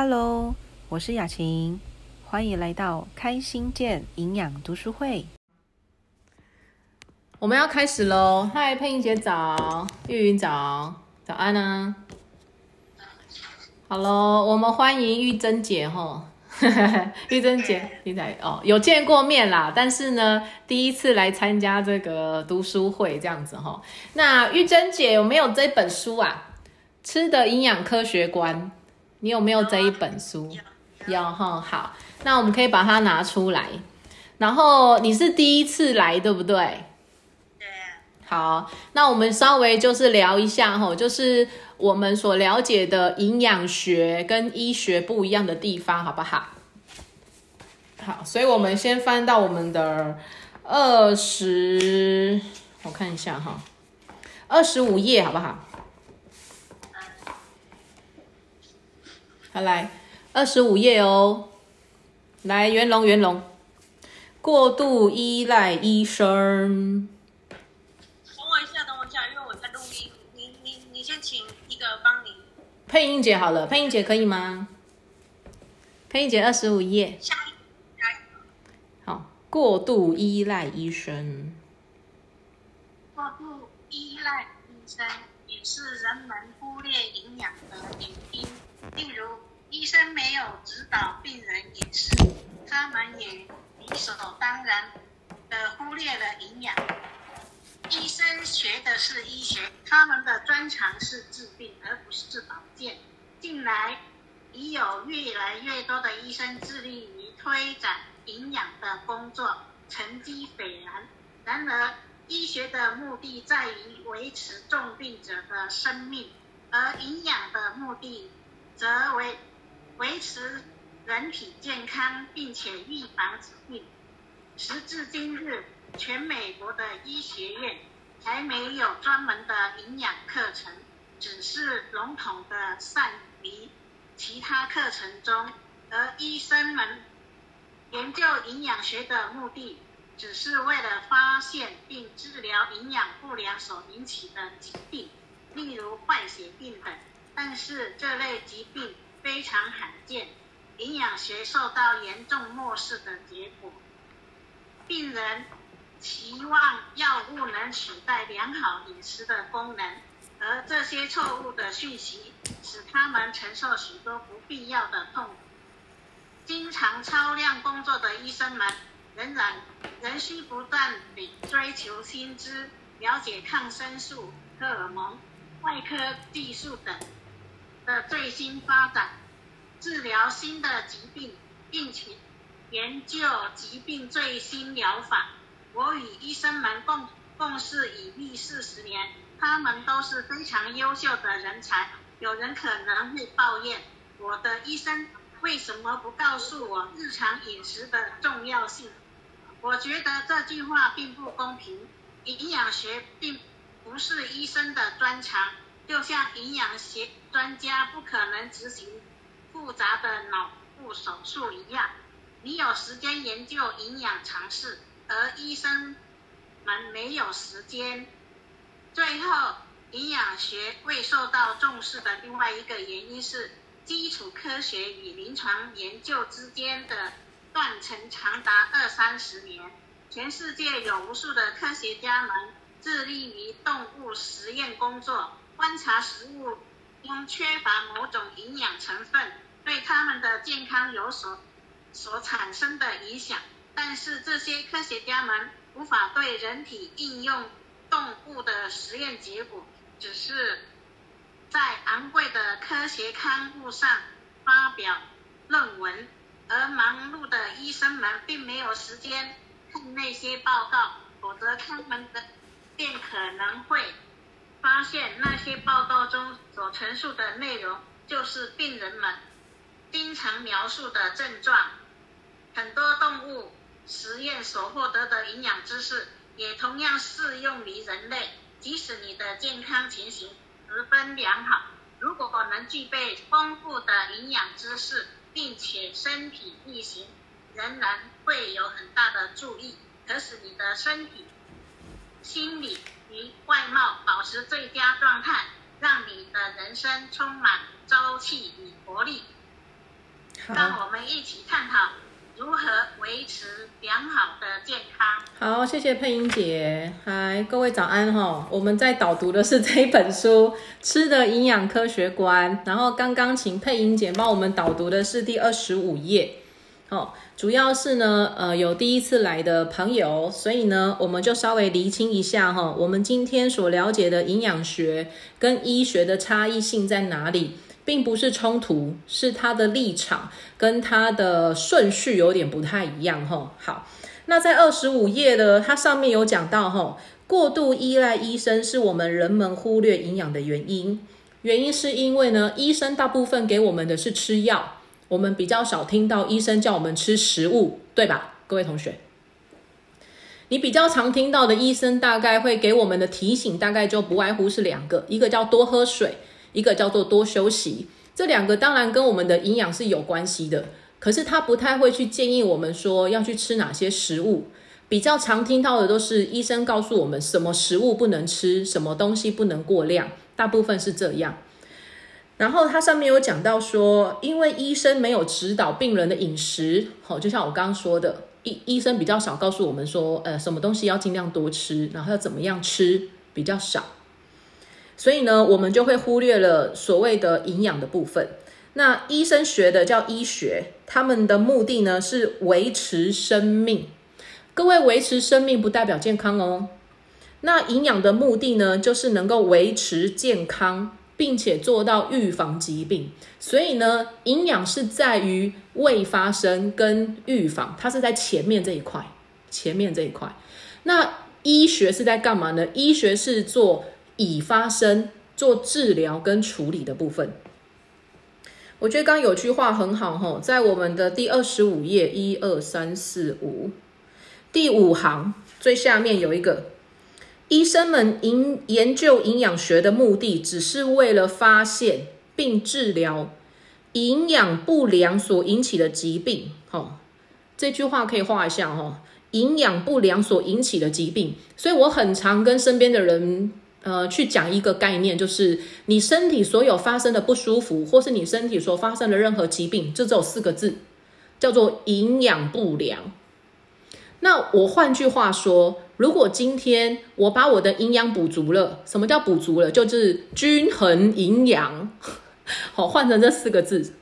Hello，我是雅琴，欢迎来到开心健营养读书会。我们要开始喽！嗨，佩英姐早，玉云早，早安啊！好喽，我们欢迎玉珍姐哈，玉珍姐，你在哦，有见过面啦，但是呢，第一次来参加这个读书会这样子哈。那玉珍姐有没有这本书啊？吃的营养科学观。你有没有这一本书？有哈，好，那我们可以把它拿出来。然后你是第一次来，对不对？好，那我们稍微就是聊一下哈，就是我们所了解的营养学跟医学不一样的地方，好不好？好，所以我们先翻到我们的二十，我看一下哈，二十五页，好不好？来，二十五页哦。来，元龙，元龙，过度依赖医生。等我一下，等我一下，因为我在录音。你你你先请一个帮你配音姐好了，配音姐可以吗？配音姐二十五页。下一好，过度依赖医生。过度依赖医生也是人们忽略营养的原因，例如。医生没有指导病人饮食，他们也理所当然的忽略了营养。医生学的是医学，他们的专长是治病，而不是保健。近来已有越来越多的医生致力于推展营养的工作，成绩斐然。然而，医学的目的在于维持重病者的生命，而营养的目的则为。维持人体健康，并且预防疾病。时至今日，全美国的医学院还没有专门的营养课程，只是笼统的散于其他课程中。而医生们研究营养学的目的，只是为了发现并治疗营养不良所引起的疾病，例如坏血病等。但是这类疾病。非常罕见，营养学受到严重漠视的结果。病人期望药物能取代良好饮食的功能，而这些错误的讯息使他们承受许多不必要的痛苦。经常超量工作的医生们仍然仍需不断地追求新知，了解抗生素、荷尔蒙、外科技术等。的最新发展，治疗新的疾病，并且研究疾病最新疗法。我与医生们共共事已历四十年，他们都是非常优秀的人才。有人可能会抱怨，我的医生为什么不告诉我日常饮食的重要性？我觉得这句话并不公平。营养学并不是医生的专长。就像营养学专家不可能执行复杂的脑部手术一样，你有时间研究营养常识，而医生们没有时间。最后，营养学未受到重视的另外一个原因是，基础科学与临床研究之间的断层长达二三十年。全世界有无数的科学家们致力于动物实验工作。观察食物中缺乏某种营养成分对他们的健康有所所产生的影响，但是这些科学家们无法对人体应用动物的实验结果，只是在昂贵的科学刊物上发表论文，而忙碌的医生们并没有时间看那些报告，否则他们的便可能会。发现那些报告中所陈述的内容，就是病人们经常描述的症状。很多动物实验所获得的营养知识，也同样适用于人类。即使你的健康情形十分良好，如果能具备丰富的营养知识，并且身体力行，仍然会有很大的助益，可使你的身体、心理。持最佳状态，让你的人生充满朝气与活力。让我们一起探讨如何维持良好的健康。好，谢谢配音姐。嗨，各位早安哈！我们在导读的是这一本书《吃的营养科学观》，然后刚刚请配音姐帮我们导读的是第二十五页。哦，主要是呢，呃，有第一次来的朋友，所以呢，我们就稍微厘清一下哈，我们今天所了解的营养学跟医学的差异性在哪里，并不是冲突，是它的立场跟它的顺序有点不太一样哈。好，那在二十五页的它上面有讲到哈，过度依赖医生是我们人们忽略营养的原因，原因是因为呢，医生大部分给我们的是吃药。我们比较少听到医生叫我们吃食物，对吧，各位同学？你比较常听到的医生大概会给我们的提醒，大概就不外乎是两个，一个叫多喝水，一个叫做多休息。这两个当然跟我们的营养是有关系的，可是他不太会去建议我们说要去吃哪些食物。比较常听到的都是医生告诉我们什么食物不能吃，什么东西不能过量，大部分是这样。然后它上面有讲到说，因为医生没有指导病人的饮食，好，就像我刚刚说的，医医生比较少告诉我们说，呃，什么东西要尽量多吃，然后要怎么样吃比较少，所以呢，我们就会忽略了所谓的营养的部分。那医生学的叫医学，他们的目的呢是维持生命。各位，维持生命不代表健康哦。那营养的目的呢，就是能够维持健康。并且做到预防疾病，所以呢，营养是在于未发生跟预防，它是在前面这一块，前面这一块。那医学是在干嘛呢？医学是做已发生、做治疗跟处理的部分。我觉得刚刚有句话很好哈，在我们的第二十五页，一二三四五，第五行最下面有一个。医生们营研究营养学的目的，只是为了发现并治疗营养不良所引起的疾病。哈，这句话可以画一下哈。营养不良所引起的疾病，所以我很常跟身边的人，呃，去讲一个概念，就是你身体所有发生的不舒服，或是你身体所发生的任何疾病，这只有四个字，叫做营养不良。那我换句话说。如果今天我把我的营养补足了，什么叫补足了？就是均衡营养。好，换成这四个字，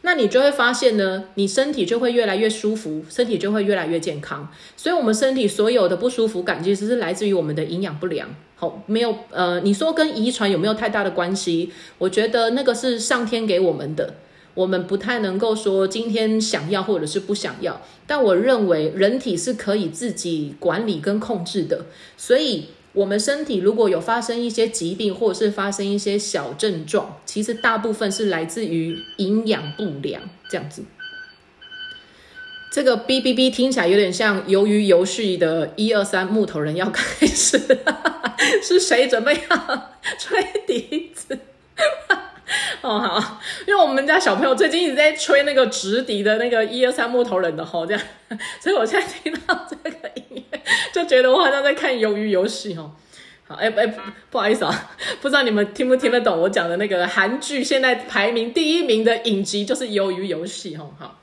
那你就会发现呢，你身体就会越来越舒服，身体就会越来越健康。所以，我们身体所有的不舒服感，其实是来自于我们的营养不良。好，没有呃，你说跟遗传有没有太大的关系？我觉得那个是上天给我们的。我们不太能够说今天想要或者是不想要，但我认为人体是可以自己管理跟控制的。所以，我们身体如果有发生一些疾病，或者是发生一些小症状，其实大部分是来自于营养不良这样子。这个哔哔哔听起来有点像鱿鱼游戏的一二三木头人要开始，是谁准备要吹笛子？哦好，因为我们家小朋友最近一直在吹那个直笛的那个一二三木头人的吼，这样，所以我现在听到这个音乐，就觉得我好像在看鱿鱼游戏哦。好，哎哎，不好意思啊，不知道你们听不听得懂我讲的那个韩剧，现在排名第一名的影集就是鱿鱼游戏哦。好，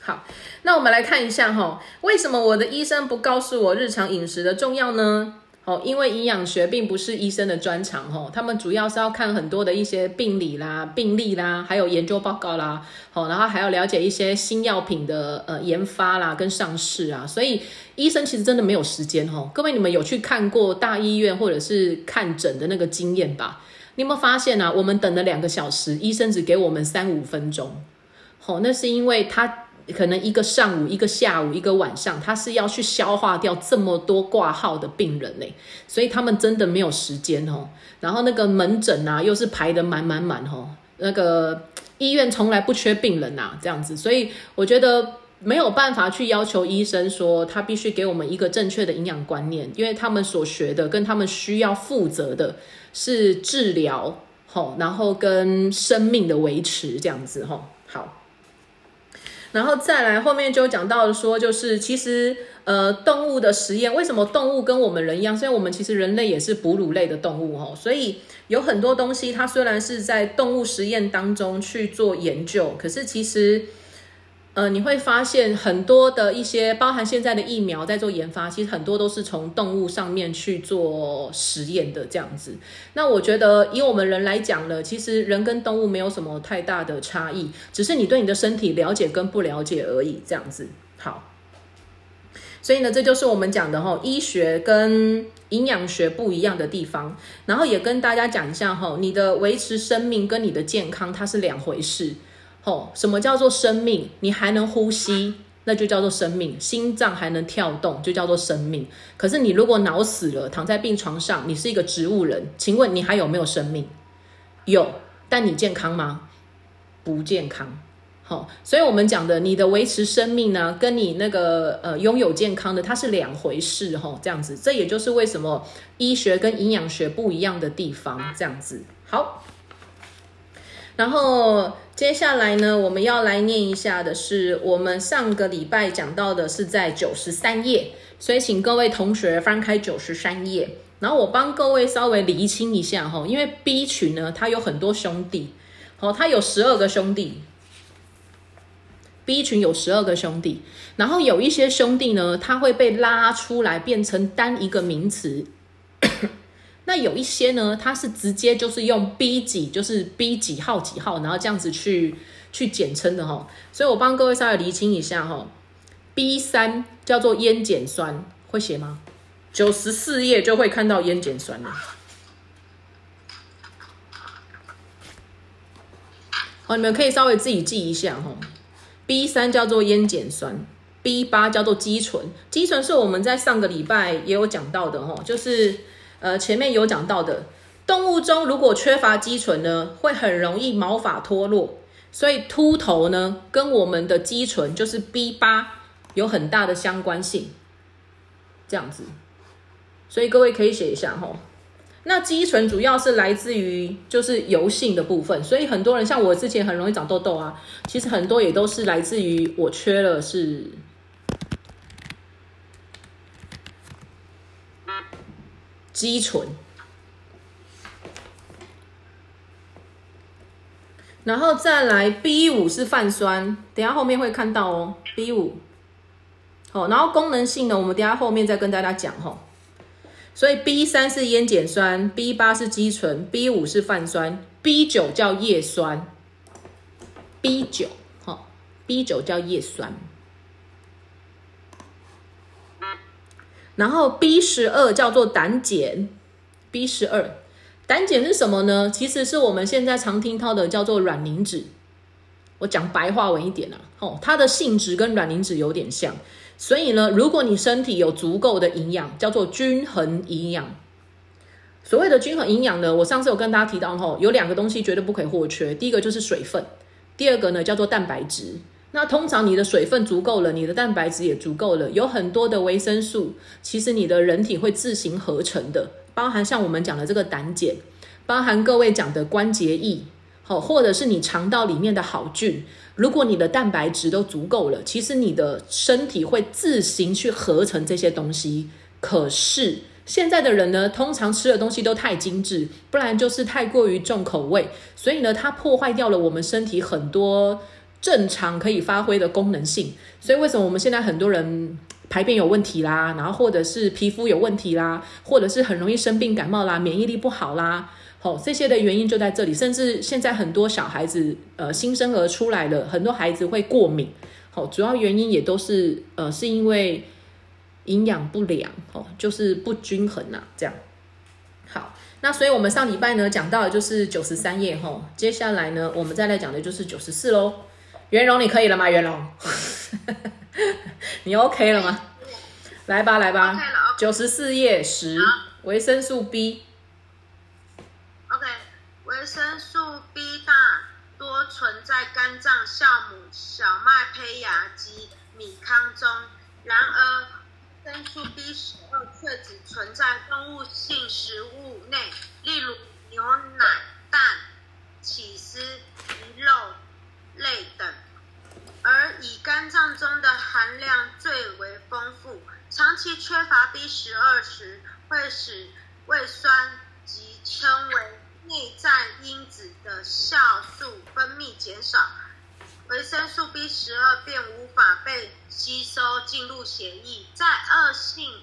好，那我们来看一下哈，为什么我的医生不告诉我日常饮食的重要呢？哦，因为营养学并不是医生的专长，吼，他们主要是要看很多的一些病理啦、病例啦，还有研究报告啦，好，然后还要了解一些新药品的呃研发啦跟上市啊，所以医生其实真的没有时间，吼，各位你们有去看过大医院或者是看诊的那个经验吧？你有没有发现啊？我们等了两个小时，医生只给我们三五分钟，好，那是因为他。可能一个上午、一个下午、一个晚上，他是要去消化掉这么多挂号的病人呢，所以他们真的没有时间哦。然后那个门诊啊，又是排的满满满哦。那个医院从来不缺病人呐，这样子，所以我觉得没有办法去要求医生说他必须给我们一个正确的营养观念，因为他们所学的跟他们需要负责的是治疗，吼，然后跟生命的维持这样子，吼，好。然后再来后面就讲到说，就是其实呃动物的实验，为什么动物跟我们人一样？虽然我们其实人类也是哺乳类的动物哦，所以有很多东西它虽然是在动物实验当中去做研究，可是其实。呃，你会发现很多的一些，包含现在的疫苗在做研发，其实很多都是从动物上面去做实验的这样子。那我觉得以我们人来讲呢，其实人跟动物没有什么太大的差异，只是你对你的身体了解跟不了解而已。这样子，好。所以呢，这就是我们讲的哈，医学跟营养学不一样的地方。然后也跟大家讲一下哈，你的维持生命跟你的健康它是两回事。哦，什么叫做生命？你还能呼吸，那就叫做生命；心脏还能跳动，就叫做生命。可是你如果脑死了，躺在病床上，你是一个植物人，请问你还有没有生命？有，但你健康吗？不健康。好，所以我们讲的你的维持生命呢，跟你那个呃拥有健康的，它是两回事。哈，这样子，这也就是为什么医学跟营养学不一样的地方。这样子，好。然后接下来呢，我们要来念一下的是我们上个礼拜讲到的，是在九十三页，所以请各位同学翻开九十三页，然后我帮各位稍微厘清一下哈，因为 B 群呢，它有很多兄弟，哦，它有十二个兄弟，B 群有十二个兄弟，然后有一些兄弟呢，它会被拉出来变成单一个名词。那有一些呢，它是直接就是用 B 几，就是 B 几号几号，然后这样子去去简称的哈。所以我帮各位稍微厘清一下哈。B 三叫做烟碱酸，会写吗？九十四页就会看到烟碱酸了。好，你们可以稍微自己记一下哈。B 三叫做烟碱酸，B 八叫做肌醇。肌醇是我们在上个礼拜也有讲到的哈，就是。呃，前面有讲到的，动物中如果缺乏肌醇呢，会很容易毛发脱落，所以秃头呢，跟我们的肌醇就是 B 八有很大的相关性，这样子，所以各位可以写一下哈。那肌醇主要是来自于就是油性的部分，所以很多人像我之前很容易长痘痘啊，其实很多也都是来自于我缺了是。肌醇，然后再来 B 五是泛酸，等下后面会看到哦。B 五，好，然后功能性呢，我们等下后面再跟大家讲哈。所以 B 三是烟碱酸，B 八是肌醇，B 五是泛酸，B 九叫叶酸，B 九，哈，B 九叫叶酸。然后 B 十二叫做胆碱，B 十二，胆碱是什么呢？其实是我们现在常听到的叫做卵磷脂。我讲白话文一点啊，哦，它的性质跟卵磷脂有点像。所以呢，如果你身体有足够的营养，叫做均衡营养。所谓的均衡营养呢，我上次有跟大家提到，吼，有两个东西绝对不可以或缺。第一个就是水分，第二个呢叫做蛋白质。那通常你的水分足够了，你的蛋白质也足够了，有很多的维生素，其实你的人体会自行合成的，包含像我们讲的这个胆碱，包含各位讲的关节液，好，或者是你肠道里面的好菌，如果你的蛋白质都足够了，其实你的身体会自行去合成这些东西。可是现在的人呢，通常吃的东西都太精致，不然就是太过于重口味，所以呢，它破坏掉了我们身体很多。正常可以发挥的功能性，所以为什么我们现在很多人排便有问题啦，然后或者是皮肤有问题啦，或者是很容易生病感冒啦，免疫力不好啦，好这些的原因就在这里。甚至现在很多小孩子，呃，新生儿出来了，很多孩子会过敏，好，主要原因也都是呃，是因为营养不良，哦，就是不均衡呐，这样。好，那所以我们上礼拜呢讲到的就是九十三页，吼，接下来呢我们再来讲的就是九十四喽。袁荣，你可以了吗？袁荣，你 OK 了吗？来吧，来吧。九十四页十，维生素 B。OK，维生素 B 大多存在肝脏酵母、小麦胚芽及米糠中，然而维生素 B 十二却只存在动物性食物内，例如牛奶、蛋、起司、鱼肉。类等。而乙肝脏中的含量最为丰富长期缺乏 b 十二时会使胃酸及称为内在因子的酵素分泌减少维生素 b 十二便无法被吸收进入血液。在恶性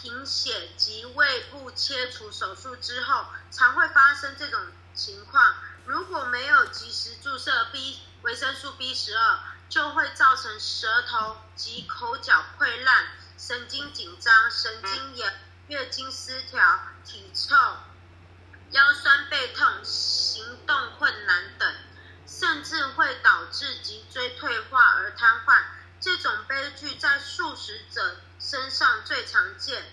贫血及胃部切除手术之后常会发生这种情况。如果没有及时注射 b 维生素 B 十二，就会造成舌头及口角溃烂、神经紧张、神经炎、月经失调、体臭。腰酸背痛、行动困难等，甚至会导致脊椎退化而瘫痪。这种悲剧在素食者身上最常见。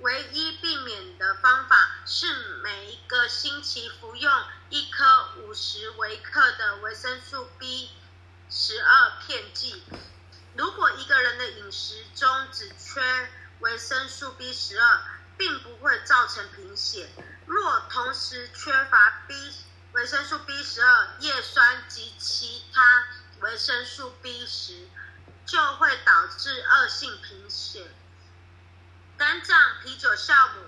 唯一避免的方法是每一个星期服用一颗五十微克的维生素 B 十二片剂。如果一个人的饮食中只缺维生素 B 十二，并不会造成贫血。若同时缺乏 B 维生素 B 十二、叶酸及其他维生素 B 十，就会导致恶性贫血。肝脏、啤酒、酵母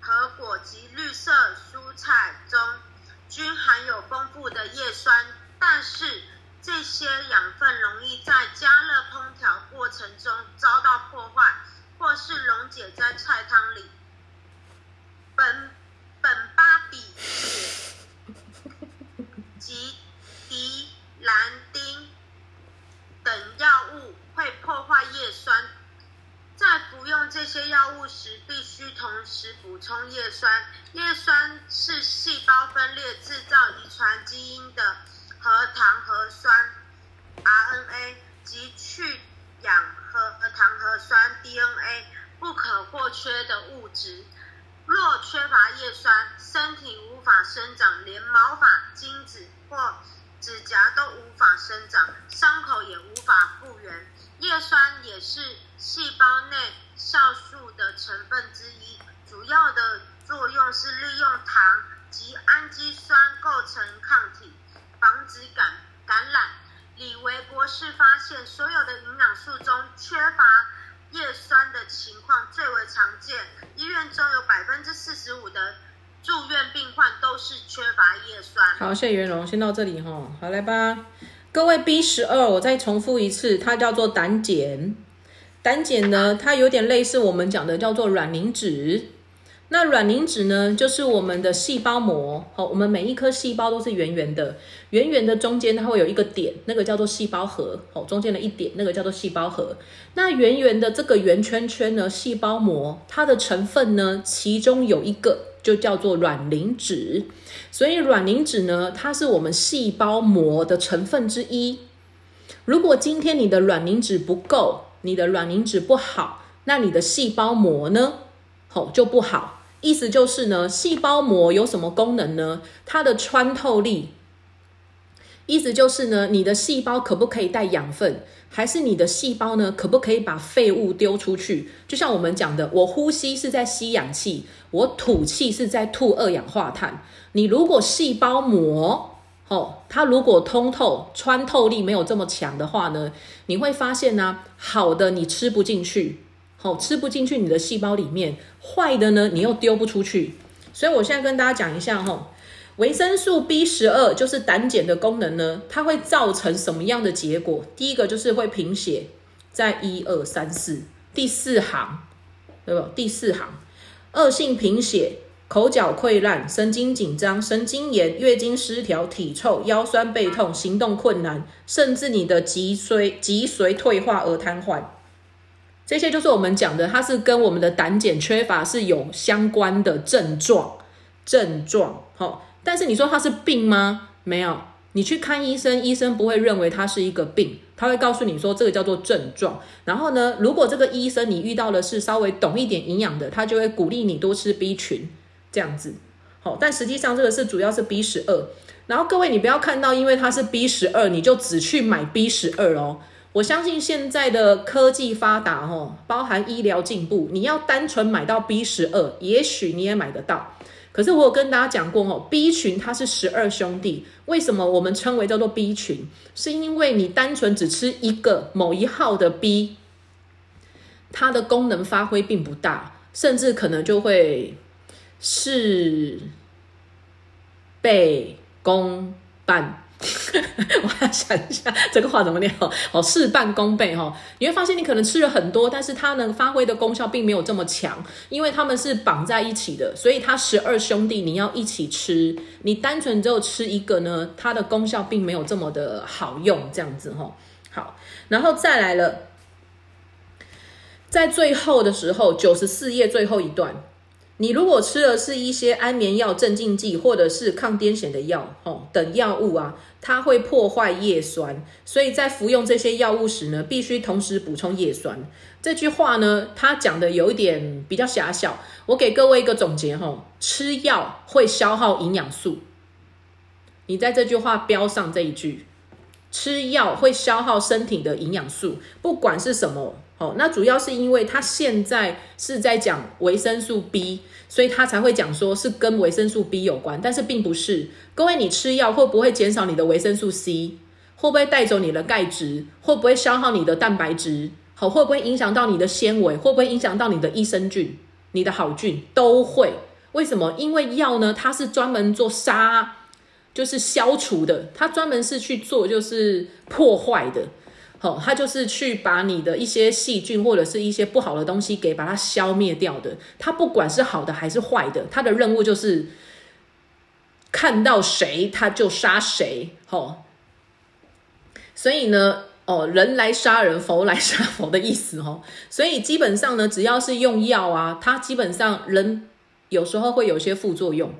和果及绿色蔬菜中均含有丰富的叶酸，但是这些养分容易在加热烹调过程中遭到破坏，或是溶解在菜汤里。苯苯巴比妥及迪兰丁等药物会破坏叶酸，在服用这些药物时，必须同时补充叶酸。叶酸是细胞分裂制造遗传基因的核糖核酸 （RNA） 及去氧核糖核酸 （DNA） 不可或缺的物质。若缺乏叶酸，身体无法生长，连毛发、精子或指甲都无法生长，伤口也无法复原。叶酸也是细胞内酵素的成分之一，主要的作用是利用糖及氨基酸构成抗体，防止感感染。李维博士发现，所有的营养素中缺乏叶酸的情况最为常见。医院中有百分之四十五的住院病患都是缺乏叶酸。好，谢谢袁荣，先到这里哈。好，来吧，各位 B 十二，我再重复一次，它叫做胆碱。胆碱呢，它有点类似我们讲的叫做卵磷脂。那卵磷脂呢，就是我们的细胞膜。好，我们每一颗细胞都是圆圆的，圆圆的中间它会有一个点，那个叫做细胞核。好，中间的一点，那个叫做细胞核。那圆圆的这个圆圈圈呢，细胞膜，它的成分呢，其中有一个就叫做卵磷脂。所以卵磷脂呢，它是我们细胞膜的成分之一。如果今天你的卵磷脂不够，你的卵磷脂不好，那你的细胞膜呢，好就不好。意思就是呢，细胞膜有什么功能呢？它的穿透力。意思就是呢，你的细胞可不可以带养分，还是你的细胞呢，可不可以把废物丢出去？就像我们讲的，我呼吸是在吸氧气，我吐气是在吐二氧化碳。你如果细胞膜哦，它如果通透、穿透力没有这么强的话呢，你会发现呢，好的你吃不进去。好，吃不进去你的细胞里面，坏的呢，你又丢不出去。所以我现在跟大家讲一下哈，维生素 B 十二就是胆碱的功能呢，它会造成什么样的结果？第一个就是会贫血，在一二三四第四行，对不？第四行，恶性贫血、口角溃烂、神经紧张、神经炎、月经失调、体臭、腰酸背痛、行动困难，甚至你的脊髓脊髓退化而瘫痪。这些就是我们讲的，它是跟我们的胆碱缺乏是有相关的症状，症状。好，但是你说它是病吗？没有，你去看医生，医生不会认为它是一个病，他会告诉你说这个叫做症状。然后呢，如果这个医生你遇到的是稍微懂一点营养的，他就会鼓励你多吃 B 群这样子。好，但实际上这个是主要是 B 十二。然后各位你不要看到，因为它是 B 十二，你就只去买 B 十二哦。我相信现在的科技发达，哦，包含医疗进步，你要单纯买到 B 十二，也许你也买得到。可是我有跟大家讲过，哦，B 群它是十二兄弟，为什么我们称为叫做 B 群？是因为你单纯只吃一个某一号的 B，它的功能发挥并不大，甚至可能就会事倍功半。我要想一下这个话怎么念哦，哦，事半功倍哈。你会发现你可能吃了很多，但是它能发挥的功效并没有这么强，因为他们是绑在一起的，所以它十二兄弟你要一起吃，你单纯只有吃一个呢，它的功效并没有这么的好用，这样子哈。好，然后再来了，在最后的时候，九十四页最后一段。你如果吃的是一些安眠药、镇静剂或者是抗癫痫的药，吼等药物啊，它会破坏叶酸，所以在服用这些药物时呢，必须同时补充叶酸。这句话呢，它讲的有一点比较狭小，我给各位一个总结，吼，吃药会消耗营养素。你在这句话标上这一句，吃药会消耗身体的营养素，不管是什么。哦，那主要是因为他现在是在讲维生素 B，所以他才会讲说是跟维生素 B 有关，但是并不是。各位，你吃药会不会减少你的维生素 C？会不会带走你的钙质？会不会消耗你的蛋白质？好，会不会影响到你的纤维？会不会影响到你的益生菌、你的好菌？都会。为什么？因为药呢，它是专门做杀，就是消除的，它专门是去做就是破坏的。好，它就是去把你的一些细菌或者是一些不好的东西给把它消灭掉的。它不管是好的还是坏的，它的任务就是看到谁他就杀谁。吼，所以呢，哦，人来杀人，佛来杀佛的意思。哦，所以基本上呢，只要是用药啊，它基本上人有时候会有些副作用。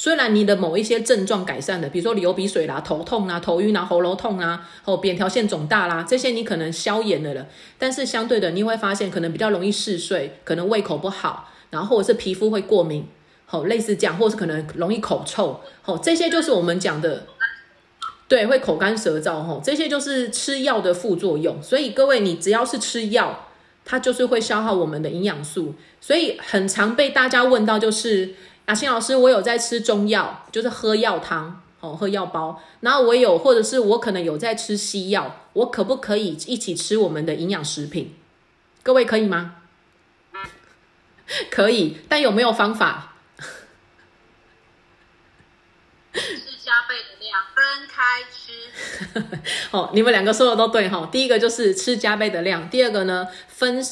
虽然你的某一些症状改善了，比如说流鼻水啦、头痛啦、头晕啊、喉咙痛啊，或扁桃腺肿大啦，这些你可能消炎了了，但是相对的，你会发现可能比较容易嗜睡，可能胃口不好，然后或者是皮肤会过敏，好，类似这样，或是可能容易口臭，好，这些就是我们讲的，对，会口干舌燥，吼，这些就是吃药的副作用。所以各位，你只要是吃药，它就是会消耗我们的营养素，所以很常被大家问到就是。雅欣老师，我有在吃中药，就是喝药汤，哦，喝药包。然后我有，或者是我可能有在吃西药，我可不可以一起吃我们的营养食品？各位可以吗？可以，但有没有方法？是加倍的量，分开吃。哦，你们两个说的都对哈。第一个就是吃加倍的量，第二个呢，分。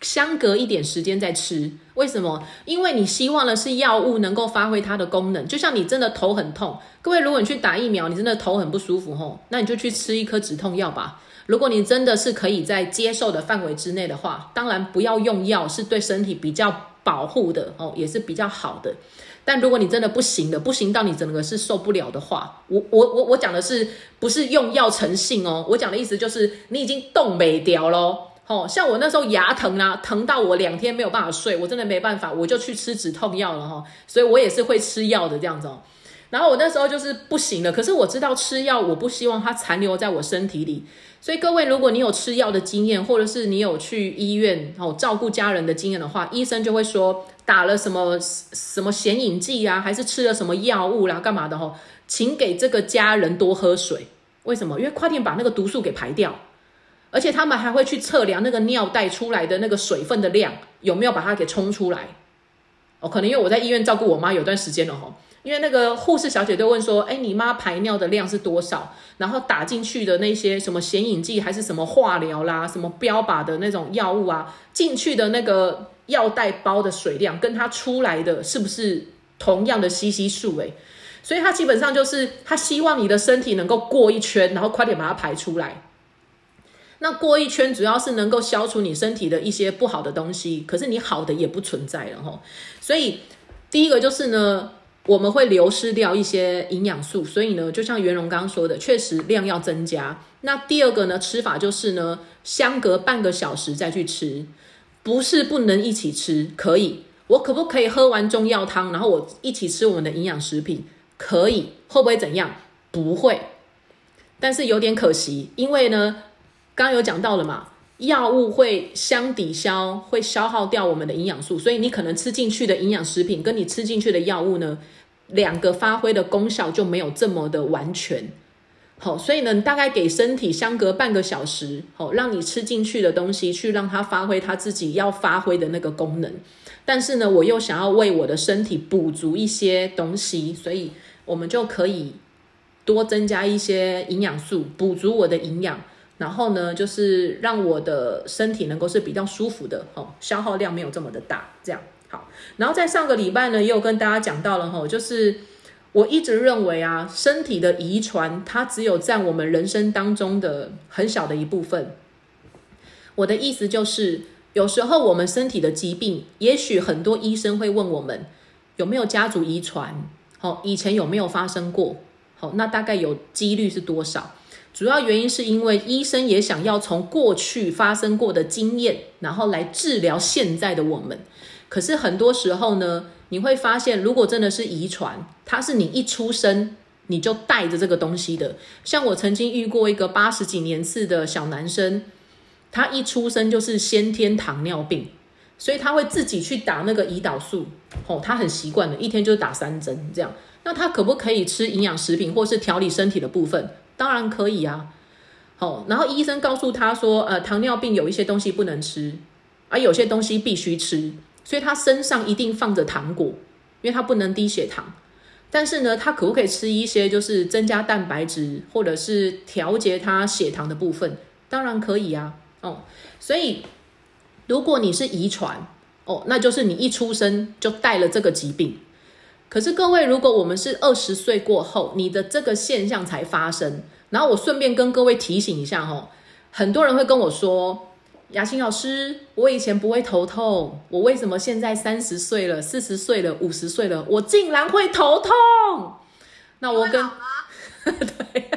相隔一点时间再吃，为什么？因为你希望的是药物能够发挥它的功能。就像你真的头很痛，各位，如果你去打疫苗，你真的头很不舒服吼，那你就去吃一颗止痛药吧。如果你真的是可以在接受的范围之内的话，当然不要用药是对身体比较保护的哦，也是比较好的。但如果你真的不行的，不行到你整个是受不了的话，我我我我讲的是不是用药成性哦？我讲的意思就是你已经动没掉喽。哦，像我那时候牙疼啊，疼到我两天没有办法睡，我真的没办法，我就去吃止痛药了哈。所以我也是会吃药的这样子哦。然后我那时候就是不行了，可是我知道吃药，我不希望它残留在我身体里。所以各位，如果你有吃药的经验，或者是你有去医院哦照顾家人的经验的话，医生就会说打了什么什么显影剂啊，还是吃了什么药物啦，干嘛的哈？请给这个家人多喝水。为什么？因为快点把那个毒素给排掉。而且他们还会去测量那个尿袋出来的那个水分的量有没有把它给冲出来。哦，可能因为我在医院照顾我妈有段时间了哈，因为那个护士小姐都问说，哎，你妈排尿的量是多少？然后打进去的那些什么显影剂还是什么化疗啦，什么标靶的那种药物啊，进去的那个药袋包的水量跟它出来的是不是同样的吸吸数？诶，所以他基本上就是他希望你的身体能够过一圈，然后快点把它排出来。那过一圈主要是能够消除你身体的一些不好的东西，可是你好的也不存在了哈。所以第一个就是呢，我们会流失掉一些营养素，所以呢，就像袁荣刚刚说的，确实量要增加。那第二个呢，吃法就是呢，相隔半个小时再去吃，不是不能一起吃，可以。我可不可以喝完中药汤，然后我一起吃我们的营养食品？可以，会不会怎样？不会，但是有点可惜，因为呢。刚有讲到了嘛，药物会相抵消，会消耗掉我们的营养素，所以你可能吃进去的营养食品跟你吃进去的药物呢，两个发挥的功效就没有这么的完全。好，所以呢，大概给身体相隔半个小时，好，让你吃进去的东西去让它发挥它自己要发挥的那个功能。但是呢，我又想要为我的身体补足一些东西，所以我们就可以多增加一些营养素，补足我的营养。然后呢，就是让我的身体能够是比较舒服的，哦，消耗量没有这么的大，这样好。然后在上个礼拜呢，也有跟大家讲到了，哈，就是我一直认为啊，身体的遗传它只有占我们人生当中的很小的一部分。我的意思就是，有时候我们身体的疾病，也许很多医生会问我们有没有家族遗传，好，以前有没有发生过，好，那大概有几率是多少？主要原因是因为医生也想要从过去发生过的经验，然后来治疗现在的我们。可是很多时候呢，你会发现，如果真的是遗传，它是你一出生你就带着这个东西的。像我曾经遇过一个八十几年次的小男生，他一出生就是先天糖尿病，所以他会自己去打那个胰岛素。哦，他很习惯的，一天就打三针这样。那他可不可以吃营养食品或是调理身体的部分？当然可以啊，好，然后医生告诉他说，呃，糖尿病有一些东西不能吃，而有些东西必须吃，所以他身上一定放着糖果，因为他不能低血糖。但是呢，他可不可以吃一些就是增加蛋白质或者是调节他血糖的部分？当然可以啊，哦，所以如果你是遗传，哦，那就是你一出生就带了这个疾病。可是各位，如果我们是二十岁过后，你的这个现象才发生，然后我顺便跟各位提醒一下哦，很多人会跟我说，雅欣老师，我以前不会头痛，我为什么现在三十岁了、四十岁了、五十岁了，我竟然会头痛？那我跟，对，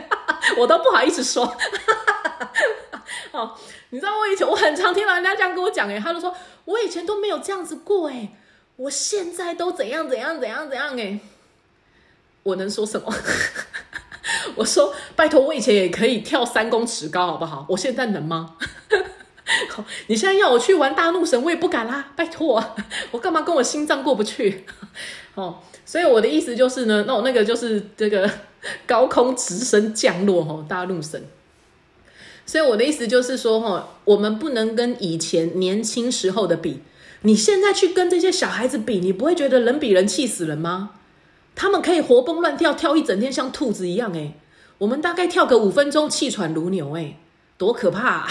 我都不好意思说，哦，你知道我以前我很常听到人家这样跟我讲，哎，他就说我以前都没有这样子过，哎。我现在都怎样怎样怎样怎样哎，我能说什么？我说拜托，我以前也可以跳三公尺高，好不好？我现在能吗？你现在要我去玩大怒神，我也不敢啦。拜托，我干嘛跟我心脏过不去？哦，所以我的意思就是呢，那我那个就是这个高空直升降落哈，大怒神。所以我的意思就是说哈，我们不能跟以前年轻时候的比。你现在去跟这些小孩子比，你不会觉得人比人气死人吗？他们可以活蹦乱跳，跳一整天像兔子一样，哎，我们大概跳个五分钟，气喘如牛，哎，多可怕！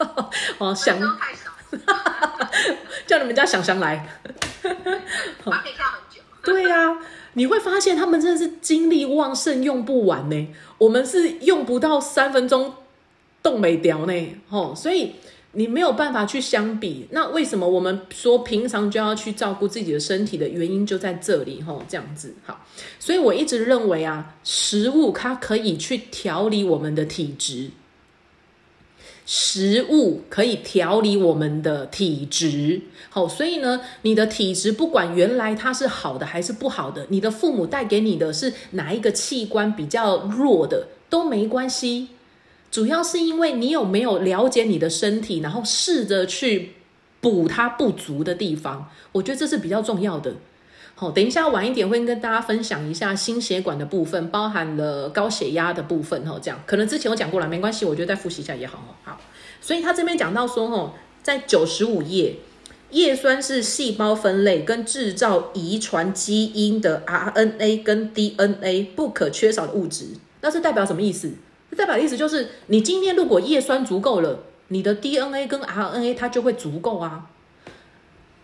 哦，想 叫你们家想想来，他可以跳很久。对呀，你会发现他们真的是精力旺盛，用不完呢。我们是用不到三分钟动没掉呢，哦，所以。你没有办法去相比，那为什么我们说平常就要去照顾自己的身体的原因就在这里吼，这样子。好，所以我一直认为啊，食物它可以去调理我们的体质，食物可以调理我们的体质，好，所以呢，你的体质不管原来它是好的还是不好的，你的父母带给你的是哪一个器官比较弱的都没关系。主要是因为你有没有了解你的身体，然后试着去补它不足的地方，我觉得这是比较重要的。好，等一下晚一点会跟大家分享一下心血管的部分，包含了高血压的部分。哈，这样可能之前我讲过了，没关系，我觉得再复习一下也好。好，所以他这边讲到说，哈，在九十五页，叶酸是细胞分类跟制造遗传基因的 RNA 跟 DNA 不可缺少的物质。那是代表什么意思？代表的意思就是，你今天如果叶酸足够了，你的 DNA 跟 RNA 它就会足够啊。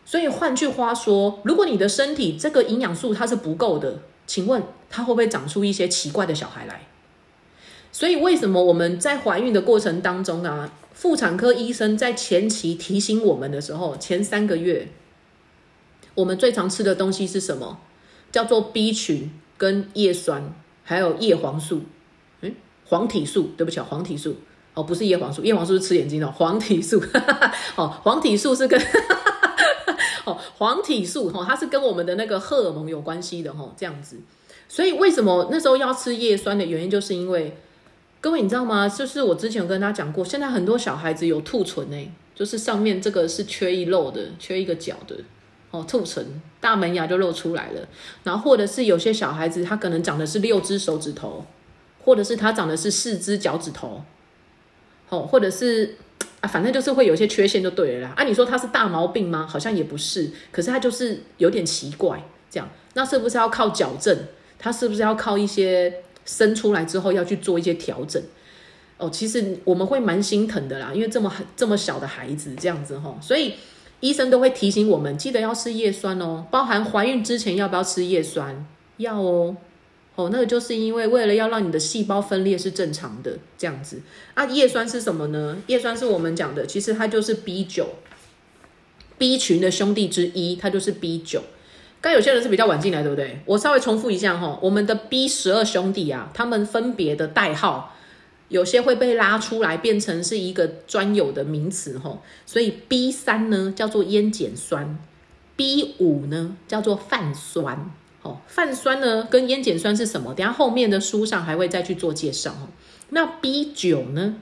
所以换句话说，如果你的身体这个营养素它是不够的，请问它会不会长出一些奇怪的小孩来？所以为什么我们在怀孕的过程当中啊，妇产科医生在前期提醒我们的时候，前三个月，我们最常吃的东西是什么？叫做 B 群跟叶酸，还有叶黄素。黄体素，对不起啊，黄体素哦，不是叶黄素，叶黄素是吃眼睛的，黄体素 哦，黄体素是跟 哦，黄体素哦，它是跟我们的那个荷尔蒙有关系的哈，这样子。所以为什么那时候要吃叶酸的原因，就是因为各位你知道吗？就是我之前有跟大家讲过，现在很多小孩子有兔唇诶，就是上面这个是缺一漏的，缺一个角的哦，兔唇大门牙就露出来了。然后或者是有些小孩子他可能长的是六只手指头。或者是他长的是四只脚趾头，哦，或者是啊，反正就是会有些缺陷就对了啦。啊，你说他是大毛病吗？好像也不是，可是他就是有点奇怪，这样，那是不是要靠矫正？他是不是要靠一些生出来之后要去做一些调整？哦，其实我们会蛮心疼的啦，因为这么这么小的孩子这样子哈，所以医生都会提醒我们，记得要吃叶酸哦，包含怀孕之前要不要吃叶酸？要哦。哦，那个就是因为为了要让你的细胞分裂是正常的这样子啊。叶酸是什么呢？叶酸是我们讲的，其实它就是 B 九，B 群的兄弟之一，它就是 B 九。刚有些人是比较晚进来，对不对？我稍微重复一下哈，我们的 B 十二兄弟啊，他们分别的代号有些会被拉出来变成是一个专有的名词哈。所以 B 三呢叫做烟碱酸，B 五呢叫做泛酸。泛酸呢，跟烟碱酸是什么？等下后面的书上还会再去做介绍哦。那 B 九呢？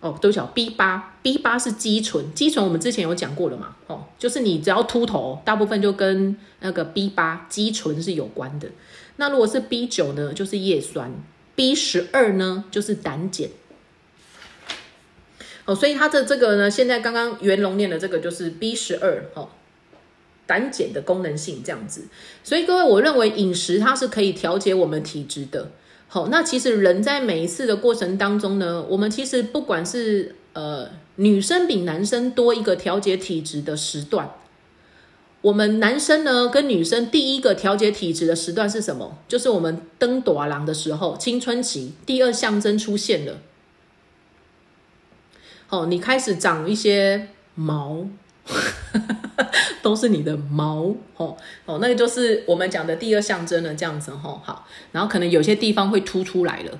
哦，都叫 B 八，B 八是肌醇，肌醇我们之前有讲过了嘛？哦，就是你只要秃头，大部分就跟那个 B 八肌醇是有关的。那如果是 B 九呢，就是叶酸；B 十二呢，就是胆碱。哦，所以它的这个呢，现在刚刚袁龙念的这个就是 B 十二，哦。胆碱的功能性这样子，所以各位，我认为饮食它是可以调节我们体质的。好，那其实人在每一次的过程当中呢，我们其实不管是呃女生比男生多一个调节体质的时段，我们男生呢跟女生第一个调节体质的时段是什么？就是我们登短郎的时候，青春期第二象征出现了。哦，你开始长一些毛。都是你的毛哦哦，那个就是我们讲的第二象征了，这样子吼好，然后可能有些地方会凸出来了，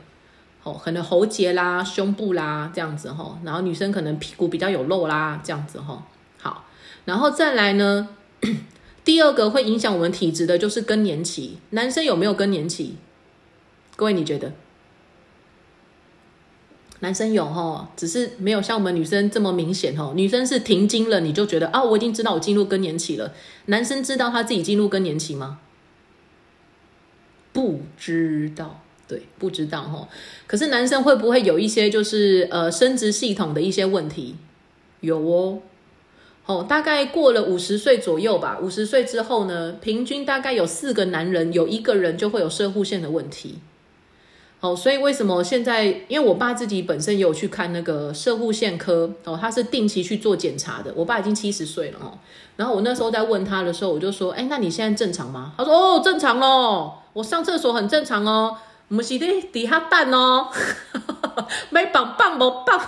哦，可能喉结啦、胸部啦这样子吼，然后女生可能屁股比较有肉啦这样子吼好，然后再来呢，第二个会影响我们体质的就是更年期，男生有没有更年期？各位你觉得？男生有哈，只是没有像我们女生这么明显哈。女生是停经了，你就觉得啊，我已经知道我进入更年期了。男生知道他自己进入更年期吗？不知道，对，不知道哈。可是男生会不会有一些就是呃生殖系统的一些问题？有哦，哦，大概过了五十岁左右吧。五十岁之后呢，平均大概有四个男人有一个人就会有射护腺的问题。哦，所以为什么现在？因为我爸自己本身也有去看那个射护腺科哦，他是定期去做检查的。我爸已经七十岁了哦，然后我那时候在问他的时候，我就说：“哎，那你现在正常吗？”他说：“哦，正常哦，我上厕所很正常哦，不是的底下蛋哦，没绑棒不棒。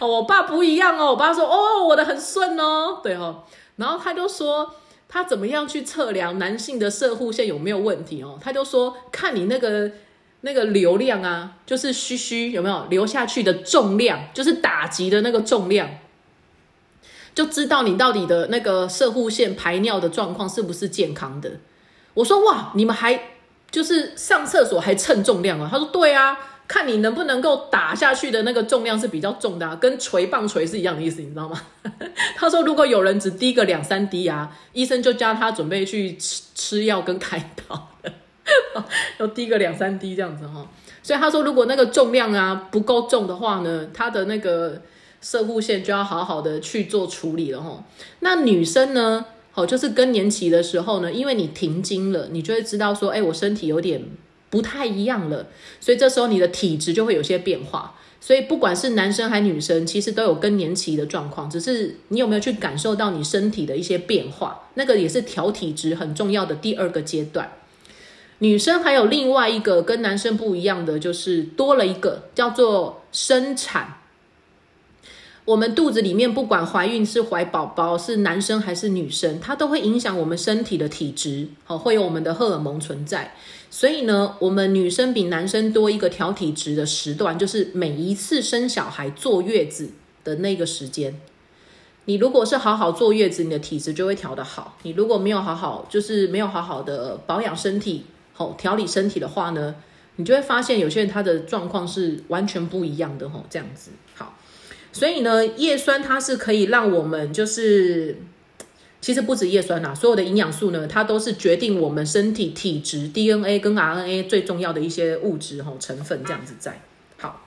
哦，我爸不一样哦，我爸说：“哦，我的很顺哦，对哦。”然后他就说他怎么样去测量男性的射护腺有没有问题哦？他就说看你那个。那个流量啊，就是嘘嘘有没有流下去的重量，就是打击的那个重量，就知道你到底的那个射护线排尿的状况是不是健康的。我说哇，你们还就是上厕所还称重量啊？他说对啊，看你能不能够打下去的那个重量是比较重的，跟锤棒锤是一样的意思，你知道吗？他说如果有人只滴个两三滴啊，医生就叫他准备去吃吃药跟开刀。要滴个两三滴这样子哈，所以他说，如果那个重量啊不够重的话呢，他的那个射护线就要好好的去做处理了哈。那女生呢，好就是更年期的时候呢，因为你停经了，你就会知道说，哎，我身体有点不太一样了，所以这时候你的体质就会有些变化。所以不管是男生还女生，其实都有更年期的状况，只是你有没有去感受到你身体的一些变化，那个也是调体质很重要的第二个阶段。女生还有另外一个跟男生不一样的，就是多了一个叫做生产。我们肚子里面不管怀孕是怀宝宝是男生还是女生，它都会影响我们身体的体质，好会有我们的荷尔蒙存在。所以呢，我们女生比男生多一个调体质的时段，就是每一次生小孩坐月子的那个时间。你如果是好好坐月子，你的体质就会调得好；你如果没有好好，就是没有好好的保养身体。哦，调理身体的话呢，你就会发现有些人他的状况是完全不一样的吼，这样子好，所以呢，叶酸它是可以让我们就是其实不止叶酸啦，所有的营养素呢，它都是决定我们身体体质、DNA 跟 RNA 最重要的一些物质吼成分这样子在。好，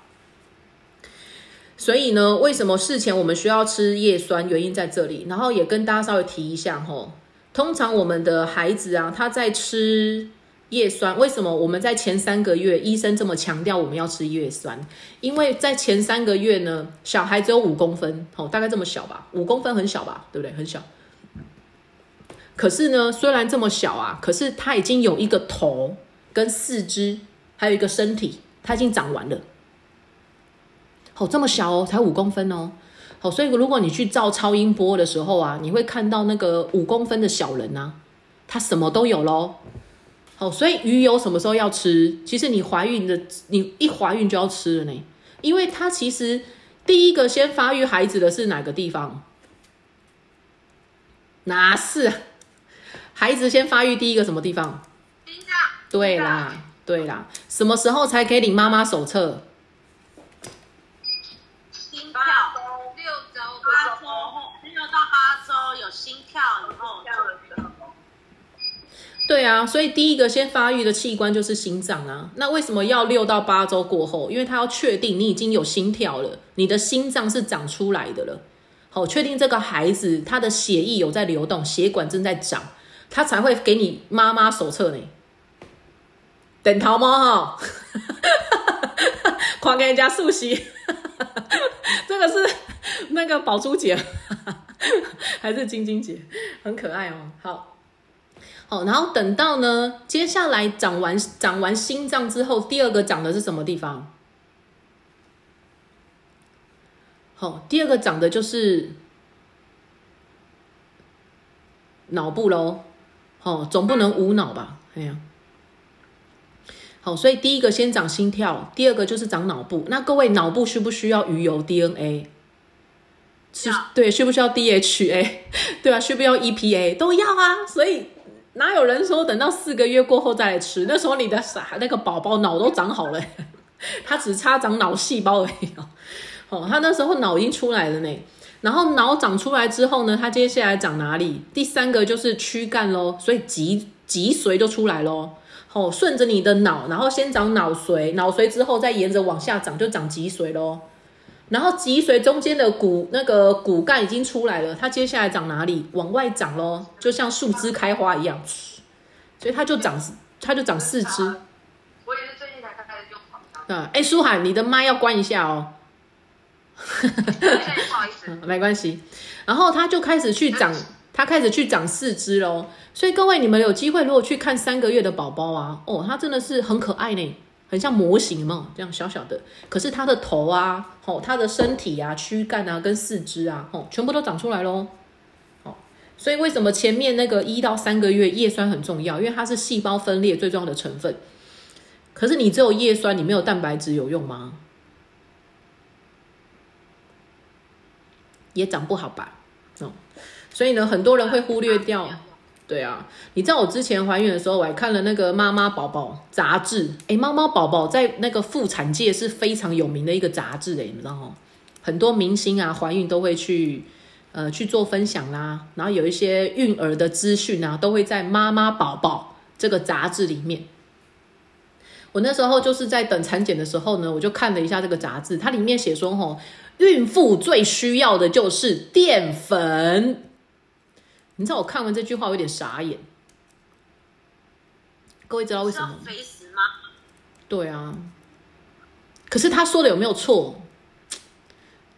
所以呢，为什么事前我们需要吃叶酸？原因在这里，然后也跟大家稍微提一下吼。通常我们的孩子啊，他在吃叶酸，为什么我们在前三个月医生这么强调我们要吃叶酸？因为在前三个月呢，小孩只有五公分，哦，大概这么小吧，五公分很小吧，对不对？很小。可是呢，虽然这么小啊，可是他已经有一个头跟四肢，还有一个身体，他已经长完了。哦，这么小哦，才五公分哦。好，所以如果你去照超音波的时候啊，你会看到那个五公分的小人啊，他什么都有喽。好，所以鱼油什么时候要吃？其实你怀孕的，你一怀孕就要吃了呢，因为它其实第一个先发育孩子的是哪个地方？哪是？孩子先发育第一个什么地方？心脏。对啦，对啦，什么时候才可以领妈妈手册？心跳六周八周后，六到八周有心跳以后就对啊，所以第一个先发育的器官就是心脏啊。那为什么要六到八周过后？因为他要确定你已经有心跳了，你的心脏是长出来的了。好，确定这个孩子他的血液有在流动，血管正在长。他才会给你妈妈手册呢，等桃猫哈，狂给人家速洗，这个是那个宝珠姐还是晶晶姐，很可爱哦。好，好，然后等到呢，接下来长完长完心脏之后，第二个长的是什么地方？好，第二个长的就是脑部喽。哦，总不能无脑吧？哎呀，好，所以第一个先长心跳，第二个就是长脑部。那各位脑部需不需要鱼油 DNA？是，对，需不需要 DHA？对啊，需不需要 EPA？都要啊。所以哪有人说等到四个月过后再来吃？那时候你的傻那个宝宝脑都长好了，他只差长脑细胞而已哦。哦，他那时候脑已经出来了呢。然后脑长出来之后呢，它接下来长哪里？第三个就是躯干喽，所以脊脊髓就出来喽。哦，顺着你的脑，然后先长脑髓，脑髓之后再沿着往下长，就长脊髓喽。然后脊髓中间的骨那个骨干已经出来了，它接下来长哪里？往外长喽，就像树枝开花一样，所以它就长，它就长四肢。我也是最近才开始用黄汤。啊，哎，舒涵，你的麦要关一下哦。不好意思，没关系。然后它就开始去长，它开始去长四肢喽。所以各位，你们有机会如果去看三个月的宝宝啊，哦，它真的是很可爱呢，很像模型嘛，这样小小的。可是它的头啊，哦，它的身体啊，躯干啊，跟四肢啊，哦，全部都长出来喽。哦，所以为什么前面那个一到三个月叶酸很重要？因为它是细胞分裂最重要的成分。可是你只有叶酸，你没有蛋白质，有用吗？也长不好吧，哦，所以呢，很多人会忽略掉。对啊，你知道我之前怀孕的时候，我还看了那个妈妈宝宝杂志。哎，妈妈宝宝在那个妇产界是非常有名的一个杂志，哎，你知道吗？很多明星啊，怀孕都会去呃去做分享啦，然后有一些孕儿的资讯啊，都会在妈妈宝宝这个杂志里面。我那时候就是在等产检的时候呢，我就看了一下这个杂志，它里面写说，吼。孕妇最需要的就是淀粉。你知道我看完这句话有点傻眼。各位知道为什么？肥食吗？对啊。可是他说的有没有错？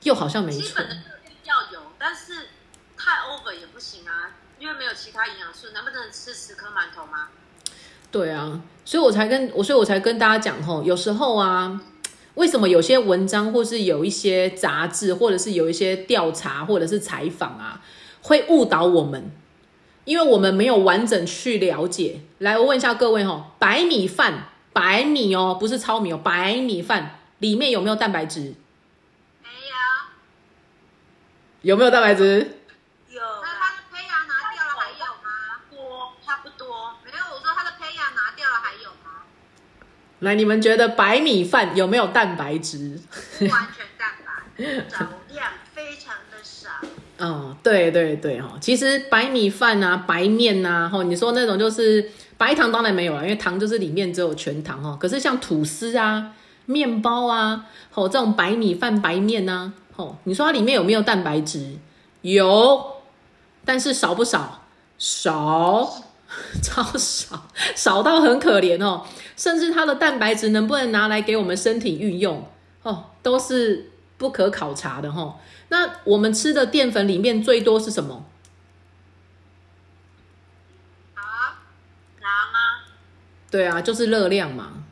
又好像没错。基本的要有，但是太 over 也不行啊，因为没有其他营养素。难不能吃十颗馒头吗？对啊，所以我才跟我，所以我才跟大家讲吼，有时候啊。为什么有些文章，或是有一些杂志，或者是有一些调查，或者是采访啊，会误导我们？因为我们没有完整去了解。来，我问一下各位哈，白米饭，白米哦，不是糙米哦，白米饭里面有没有蛋白质？没有。有没有蛋白质？来，你们觉得白米饭有没有蛋白质？完全蛋白，少量哦，对对对哈，其实白米饭啊、白面呐，哈，你说那种就是白糖当然没有了，因为糖就是里面只有全糖哦。可是像吐司啊、面包啊，吼这种白米饭、白面呐，吼，你说它里面有没有蛋白质？有，但是少不少？少，超少，少到很可怜哦。甚至它的蛋白质能不能拿来给我们身体运用，哦，都是不可考察的哈。那我们吃的淀粉里面最多是什么？啊，拿吗？对啊，就是热量嘛。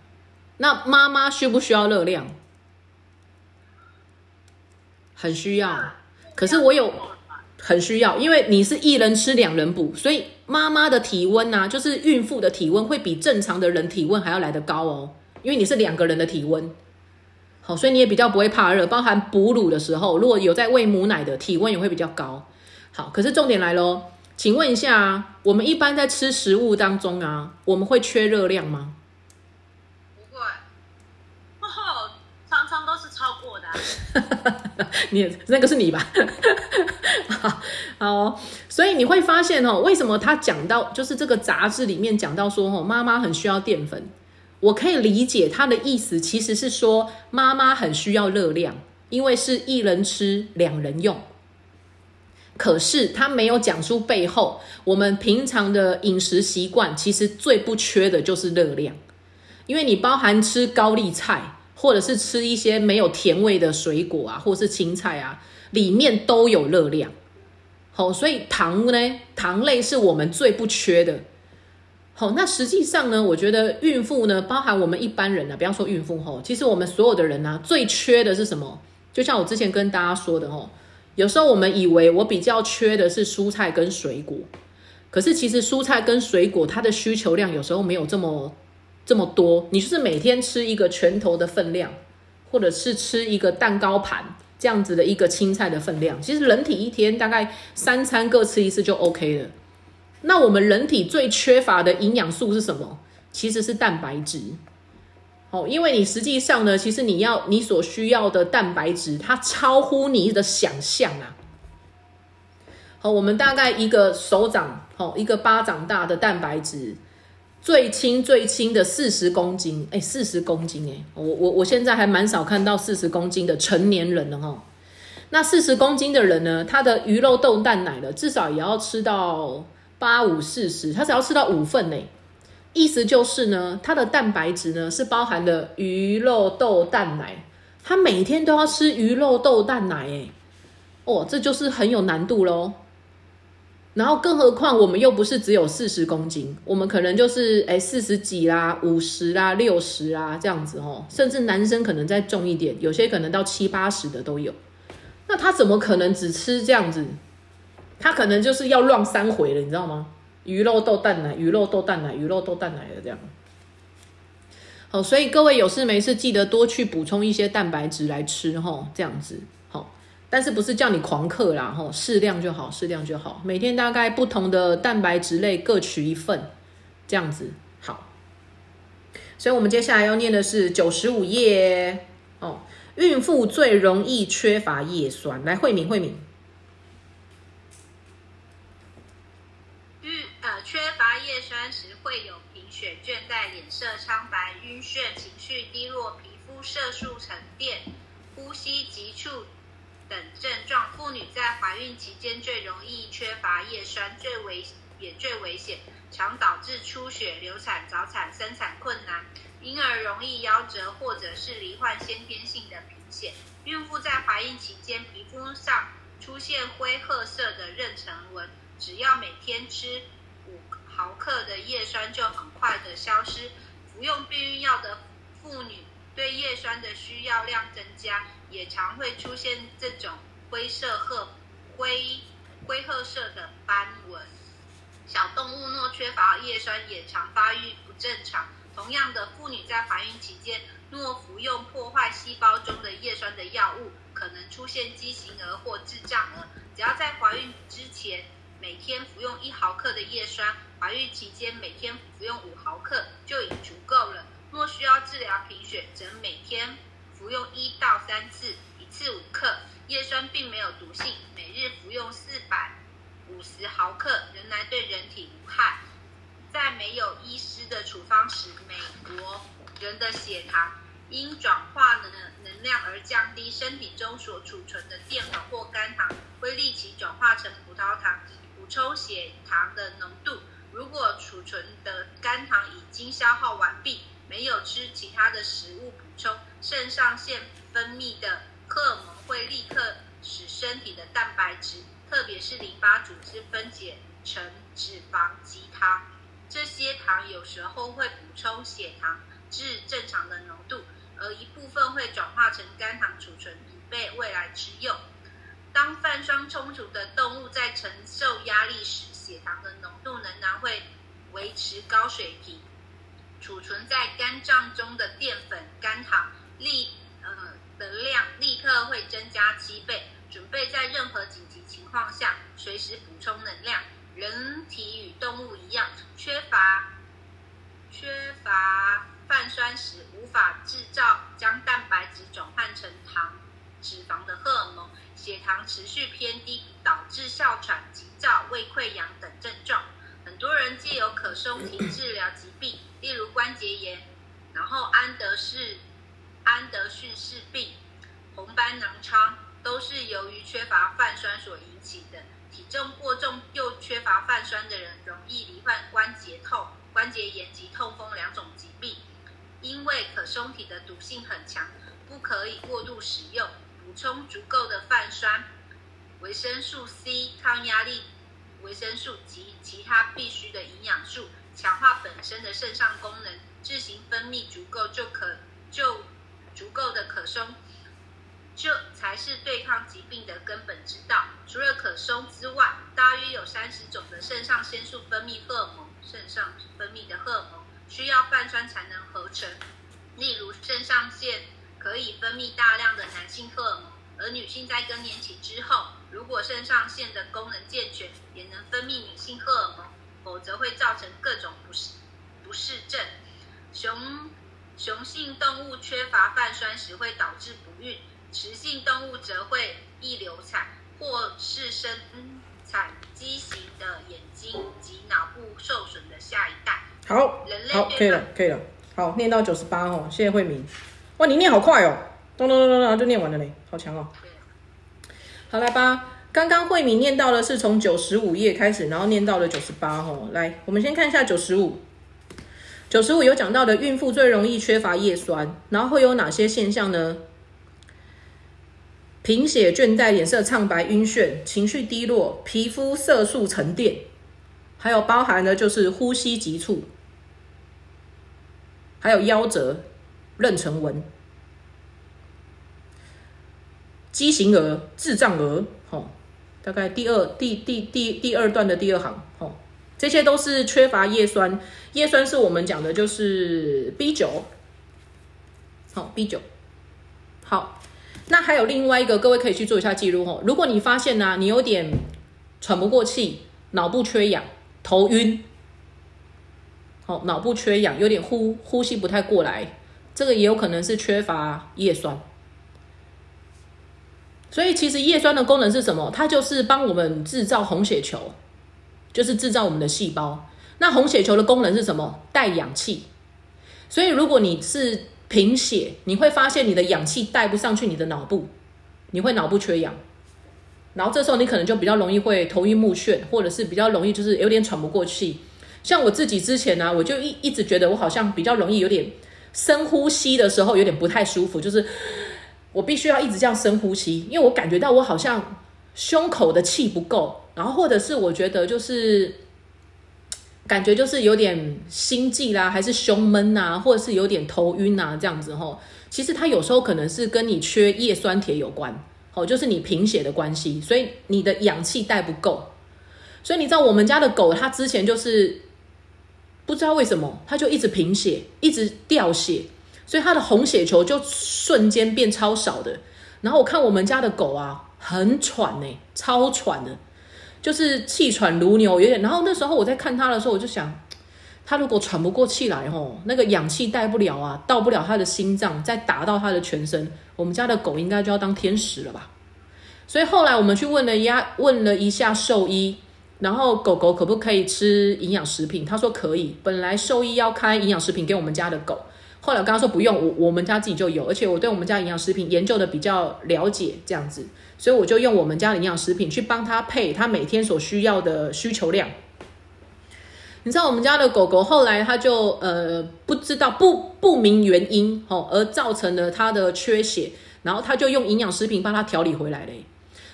那妈妈需不需要热量？很需要。可是我有很需要，因为你是一人吃两人补，所以妈妈的体温呐，就是孕妇的体温会比正常的人体温还要来得高哦，因为你是两个人的体温。好，所以你也比较不会怕热，包含哺乳的时候，如果有在喂母奶的，体温也会比较高。好，可是重点来喽，请问一下，我们一般在吃食物当中啊，我们会缺热量吗？不会，哦，常常都是超过的啊、你那个是你吧？好，好，所以你会发现哦，为什么他讲到就是这个杂志里面讲到说哦，妈妈很需要淀粉。我可以理解他的意思，其实是说妈妈很需要热量，因为是一人吃两人用。可是他没有讲出背后，我们平常的饮食习惯其实最不缺的就是热量，因为你包含吃高丽菜，或者是吃一些没有甜味的水果啊，或是青菜啊，里面都有热量。好，所以糖呢，糖类是我们最不缺的。好，那实际上呢，我觉得孕妇呢，包含我们一般人呢，不要说孕妇吼，其实我们所有的人呢，最缺的是什么？就像我之前跟大家说的吼，有时候我们以为我比较缺的是蔬菜跟水果，可是其实蔬菜跟水果它的需求量有时候没有这么这么多。你就是每天吃一个拳头的分量，或者是吃一个蛋糕盘这样子的一个青菜的分量，其实人体一天大概三餐各吃一次就 OK 了。那我们人体最缺乏的营养素是什么？其实是蛋白质。哦，因为你实际上呢，其实你要你所需要的蛋白质，它超乎你的想象啊。好，我们大概一个手掌，哦，一个巴掌大的蛋白质，最轻最轻的四十公斤，哎，四十公斤，哎，我我我现在还蛮少看到四十公斤的成年人了哈。那四十公斤的人呢，他的鱼肉豆蛋奶的，至少也要吃到。八五四十，他只要吃到五份呢，意思就是呢，它的蛋白质呢是包含的鱼肉豆蛋奶，他每天都要吃鱼肉豆蛋奶，哎，哦，这就是很有难度喽。然后更何况我们又不是只有四十公斤，我们可能就是哎四十几啦、五十啦、六十啦这样子哦，甚至男生可能再重一点，有些可能到七八十的都有。那他怎么可能只吃这样子？他可能就是要乱三回了，你知道吗？鱼肉豆蛋奶，鱼肉豆蛋奶，鱼肉豆蛋奶的这样。好，所以各位有事没事记得多去补充一些蛋白质来吃吼，这样子好。但是不是叫你狂嗑啦吼，适量就好，适量就好。每天大概不同的蛋白质类各取一份，这样子好。所以我们接下来要念的是九十五页哦，孕妇最容易缺乏叶酸。来，慧敏，慧敏。缺乏叶酸时会有贫脸色苍白、晕眩、情绪低落、皮肤色素沉淀、呼吸急促等症状。妇女在怀孕期间最容易缺乏叶酸，最危也最危险，常导致出血、流产、早产、生产困难，因而容易夭折或者是罹患先天性的贫血。孕妇在怀孕期间皮肤上出现灰褐色的妊娠纹，只要每天吃。毫克的叶酸就很快的消失。服用避孕药的妇女对叶酸的需要量增加，也常会出现这种灰色褐灰灰褐色的斑纹。小动物若缺乏叶酸，也常发育不正常。同样的，妇女在怀孕期间若服用破坏细胞中的叶酸的药物，可能出现畸形儿或智障儿。只要在怀孕之前。每天服用一毫克的叶酸，怀孕期间每天服用五毫克就已足够了。若需要治疗贫血，则每天服用一到三次，一次五克。叶酸并没有毒性，每日服用四百五十毫克，仍然对人体无害。在没有医师的处方时，美国人的血糖因转化能能量而降低，身体中所储存的淀粉或肝糖会立即转化成葡萄糖，抽血糖的浓度。如果储存的肝糖已经消耗完毕，没有吃其他的食物补充，肾上腺分泌的荷尔蒙会立刻使身体的蛋白质，特别是淋巴组织分解成脂肪及糖。这些糖有时候会补充血糖至正常的浓度，而一部分会转化成肝糖储存，以备未来之用。当泛酸充足的动物在承受压力时，血糖的浓度仍然会维持高水平，储存在肝脏中的淀粉、肝糖立呃的量立刻会增加七倍，准备在任何紧急情况下随时补充能量。人体与动物一样，缺乏缺乏泛酸时，无法制造将蛋白质转换成糖脂肪的荷尔蒙，血糖持续偏低，导致哮喘、急躁、胃溃疡等症状。很多人借由可松体治疗疾病，例如关节炎，然后安德士安德逊氏病、红斑狼疮，都是由于缺乏泛酸所引起的。体重过重又缺乏泛酸的人，容易罹患关节痛、关节炎及痛风两种疾病。因为可松体的毒性很强，不可以过度使用。补充足够的泛酸、维生素 C、抗压力维生素及其他必需的营养素，强化本身的肾上功能，自行分泌足够就可就足够的可松。这才是对抗疾病的根本之道。除了可松之外，大约有三十种的肾上腺素分泌荷尔蒙，肾上分泌的荷尔蒙需要泛酸才能合成。例如，肾上腺可以分泌大量的男性荷尔蒙，而女性在更年期之后，如果肾上腺的功能健全，也能分泌女性荷尔蒙，否则会造成各种不适不适症。雄雄性动物缺乏泛酸时，会导致不孕。雌性动物则会易流产，或是生产畸形的眼睛及脑部受损的下一代。好，好，可以了，可以了。好，念到九十八哦，谢谢慧明。哇，你念好快哦，咚咚咚咚咚就念完了嘞，好强哦。好，来吧。刚刚慧敏念到的是从九十五页开始，然后念到了九十八哦。来，我们先看一下九十五。九十五有讲到的，孕妇最容易缺乏叶酸，然后会有哪些现象呢？贫血、倦怠、脸色苍白、晕眩、情绪低落、皮肤色素沉淀，还有包含的就是呼吸急促，还有夭折、妊娠纹、畸形儿、智障儿，吼，大概第二、第第第第二段的第二行，吼，这些都是缺乏叶酸。叶酸是我们讲的就是 B 九，好 B 九，好。那还有另外一个，各位可以去做一下记录哦。如果你发现呢，你有点喘不过气，脑部缺氧，头晕，好，脑部缺氧，有点呼呼吸不太过来，这个也有可能是缺乏叶酸。所以其实叶酸的功能是什么？它就是帮我们制造红血球，就是制造我们的细胞。那红血球的功能是什么？带氧气。所以如果你是贫血，你会发现你的氧气带不上去你的脑部，你会脑部缺氧，然后这时候你可能就比较容易会头晕目眩，或者是比较容易就是有点喘不过气。像我自己之前呢，我就一一直觉得我好像比较容易有点深呼吸的时候有点不太舒服，就是我必须要一直这样深呼吸，因为我感觉到我好像胸口的气不够，然后或者是我觉得就是。感觉就是有点心悸啦，还是胸闷呐，或者是有点头晕呐，这样子吼。其实它有时候可能是跟你缺叶酸铁有关，哦，就是你贫血的关系，所以你的氧气带不够。所以你知道我们家的狗，它之前就是不知道为什么，它就一直贫血，一直掉血，所以它的红血球就瞬间变超少的。然后我看我们家的狗啊，很喘呢，超喘的。就是气喘如牛，有点。然后那时候我在看它的时候，我就想，他如果喘不过气来，吼，那个氧气带不了啊，到不了他的心脏，再打到他的全身，我们家的狗应该就要当天使了吧？所以后来我们去问了鸭，问了一下兽医，然后狗狗可不可以吃营养食品？他说可以。本来兽医要开营养食品给我们家的狗，后来我跟他说不用，我我们家自己就有，而且我对我们家营养食品研究的比较了解，这样子，所以我就用我们家的营养食品去帮他配他每天所需要的需求量。你知道我们家的狗狗后来它就呃不知道不不明原因哦，而造成了它的缺血，然后他就用营养食品帮它调理回来嘞。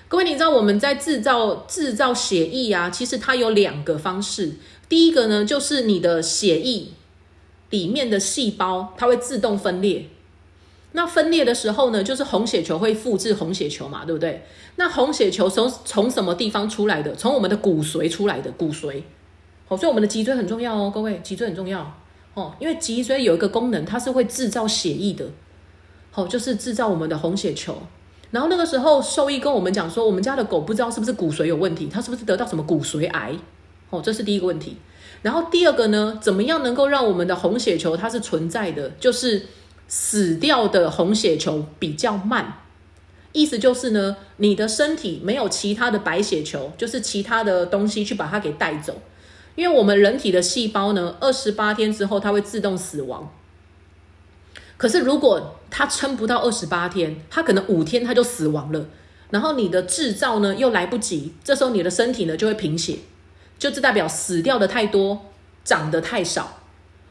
各位，你知道我们在制造制造血液啊，其实它有两个方式。第一个呢，就是你的血液里面的细胞它会自动分裂。那分裂的时候呢，就是红血球会复制红血球嘛，对不对？那红血球从从什么地方出来的？从我们的骨髓出来的骨髓。哦，所以我们的脊椎很重要哦，各位，脊椎很重要哦，因为脊椎有一个功能，它是会制造血液的，好，就是制造我们的红血球。然后那个时候兽医跟我们讲说，我们家的狗不知道是不是骨髓有问题，它是不是得到什么骨髓癌？哦，这是第一个问题。然后第二个呢，怎么样能够让我们的红血球它是存在的？就是死掉的红血球比较慢，意思就是呢，你的身体没有其他的白血球，就是其他的东西去把它给带走。因为我们人体的细胞呢，二十八天之后它会自动死亡。可是如果它撑不到二十八天，它可能五天它就死亡了。然后你的制造呢又来不及，这时候你的身体呢就会贫血，就这代表死掉的太多，长得太少，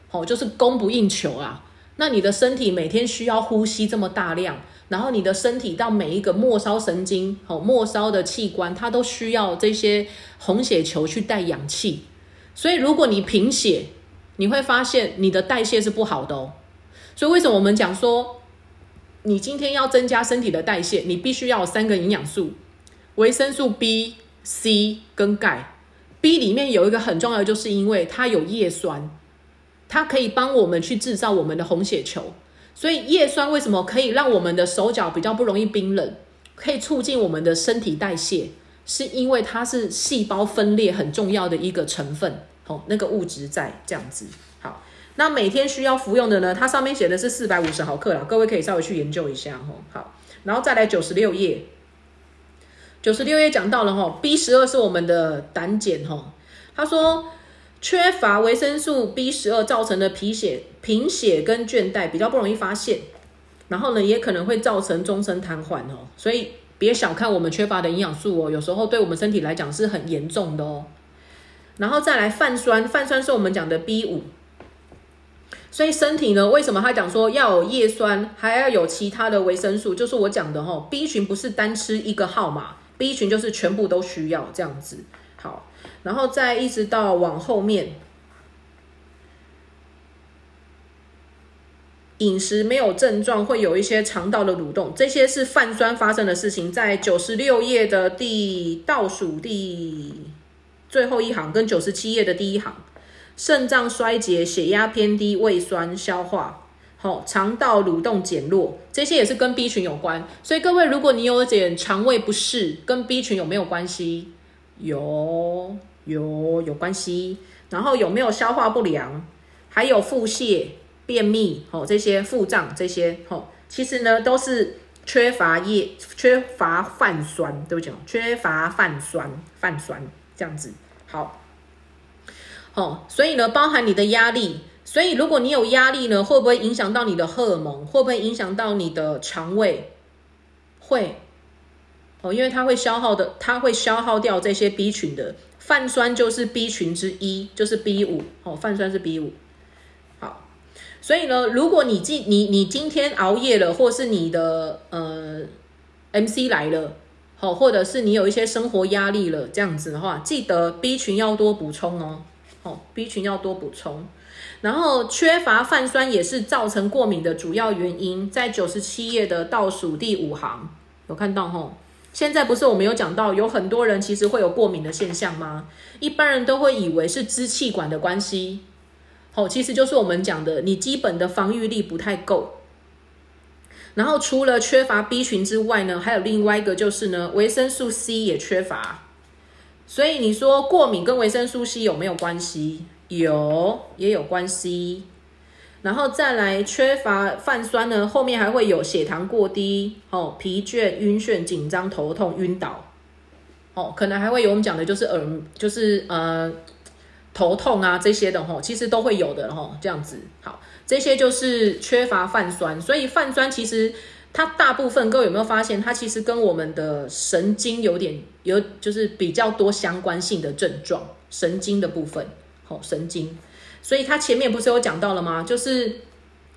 好，就是供不应求啊。那你的身体每天需要呼吸这么大量，然后你的身体到每一个末梢神经，好，末梢的器官，它都需要这些红血球去带氧气。所以，如果你贫血，你会发现你的代谢是不好的哦。所以，为什么我们讲说，你今天要增加身体的代谢，你必须要有三个营养素：维生素 B、C 跟钙。B 里面有一个很重要的，就是因为它有叶酸，它可以帮我们去制造我们的红血球。所以，叶酸为什么可以让我们的手脚比较不容易冰冷，可以促进我们的身体代谢？是因为它是细胞分裂很重要的一个成分，哦，那个物质在这样子。好，那每天需要服用的呢？它上面写的是四百五十毫克啦，各位可以稍微去研究一下，吼。好，然后再来九十六页，九十六页讲到了，吼，B 十二是我们的胆碱，吼。他说，缺乏维生素 B 十二造成的贫血、贫血跟倦怠比较不容易发现，然后呢，也可能会造成终身瘫痪，哦，所以。别小看我们缺乏的营养素哦，有时候对我们身体来讲是很严重的哦。然后再来泛酸，泛酸是我们讲的 B 五，所以身体呢，为什么他讲说要有叶酸，还要有其他的维生素？就是我讲的哈，B 群不是单吃一个号码，B 群就是全部都需要这样子。好，然后再一直到往后面。饮食没有症状，会有一些肠道的蠕动，这些是泛酸发生的事情。在九十六页的第倒数第最后一行，跟九十七页的第一行，肾脏衰竭、血压偏低、胃酸、消化好、肠道蠕动减弱，这些也是跟 B 群有关。所以各位，如果你有点肠胃不适，跟 B 群有没有关系？有，有，有关系。然后有没有消化不良？还有腹泻。便秘，吼这些腹胀这些，吼其实呢都是缺乏叶缺乏泛酸，对不起，缺乏泛酸泛酸这样子，好，哦，所以呢包含你的压力，所以如果你有压力呢，会不会影响到你的荷尔蒙？会不会影响到你的肠胃？会，哦，因为它会消耗的，它会消耗掉这些 B 群的泛酸，就是 B 群之一，就是 B 五，哦，泛酸是 B 五。好所以呢，如果你今你你今天熬夜了，或是你的呃 MC 来了，好，或者是你有一些生活压力了，这样子的话，记得 B 群要多补充哦，好，B 群要多补充。然后缺乏泛酸也是造成过敏的主要原因，在九十七页的倒数第五行有看到吼。现在不是我们有讲到，有很多人其实会有过敏的现象吗？一般人都会以为是支气管的关系。哦，其实就是我们讲的，你基本的防御力不太够。然后除了缺乏 B 群之外呢，还有另外一个就是呢，维生素 C 也缺乏。所以你说过敏跟维生素 C 有没有关系？有也有关系。然后再来缺乏泛酸呢，后面还会有血糖过低，哦，疲倦、晕眩、紧张、头痛、晕倒，哦，可能还会有我们讲的就是耳，就是呃头痛啊这些的吼，其实都会有的吼，这样子。好，这些就是缺乏泛酸，所以泛酸其实它大部分各位有没有发现，它其实跟我们的神经有点有就是比较多相关性的症状，神经的部分，好，神经。所以它前面不是有讲到了吗？就是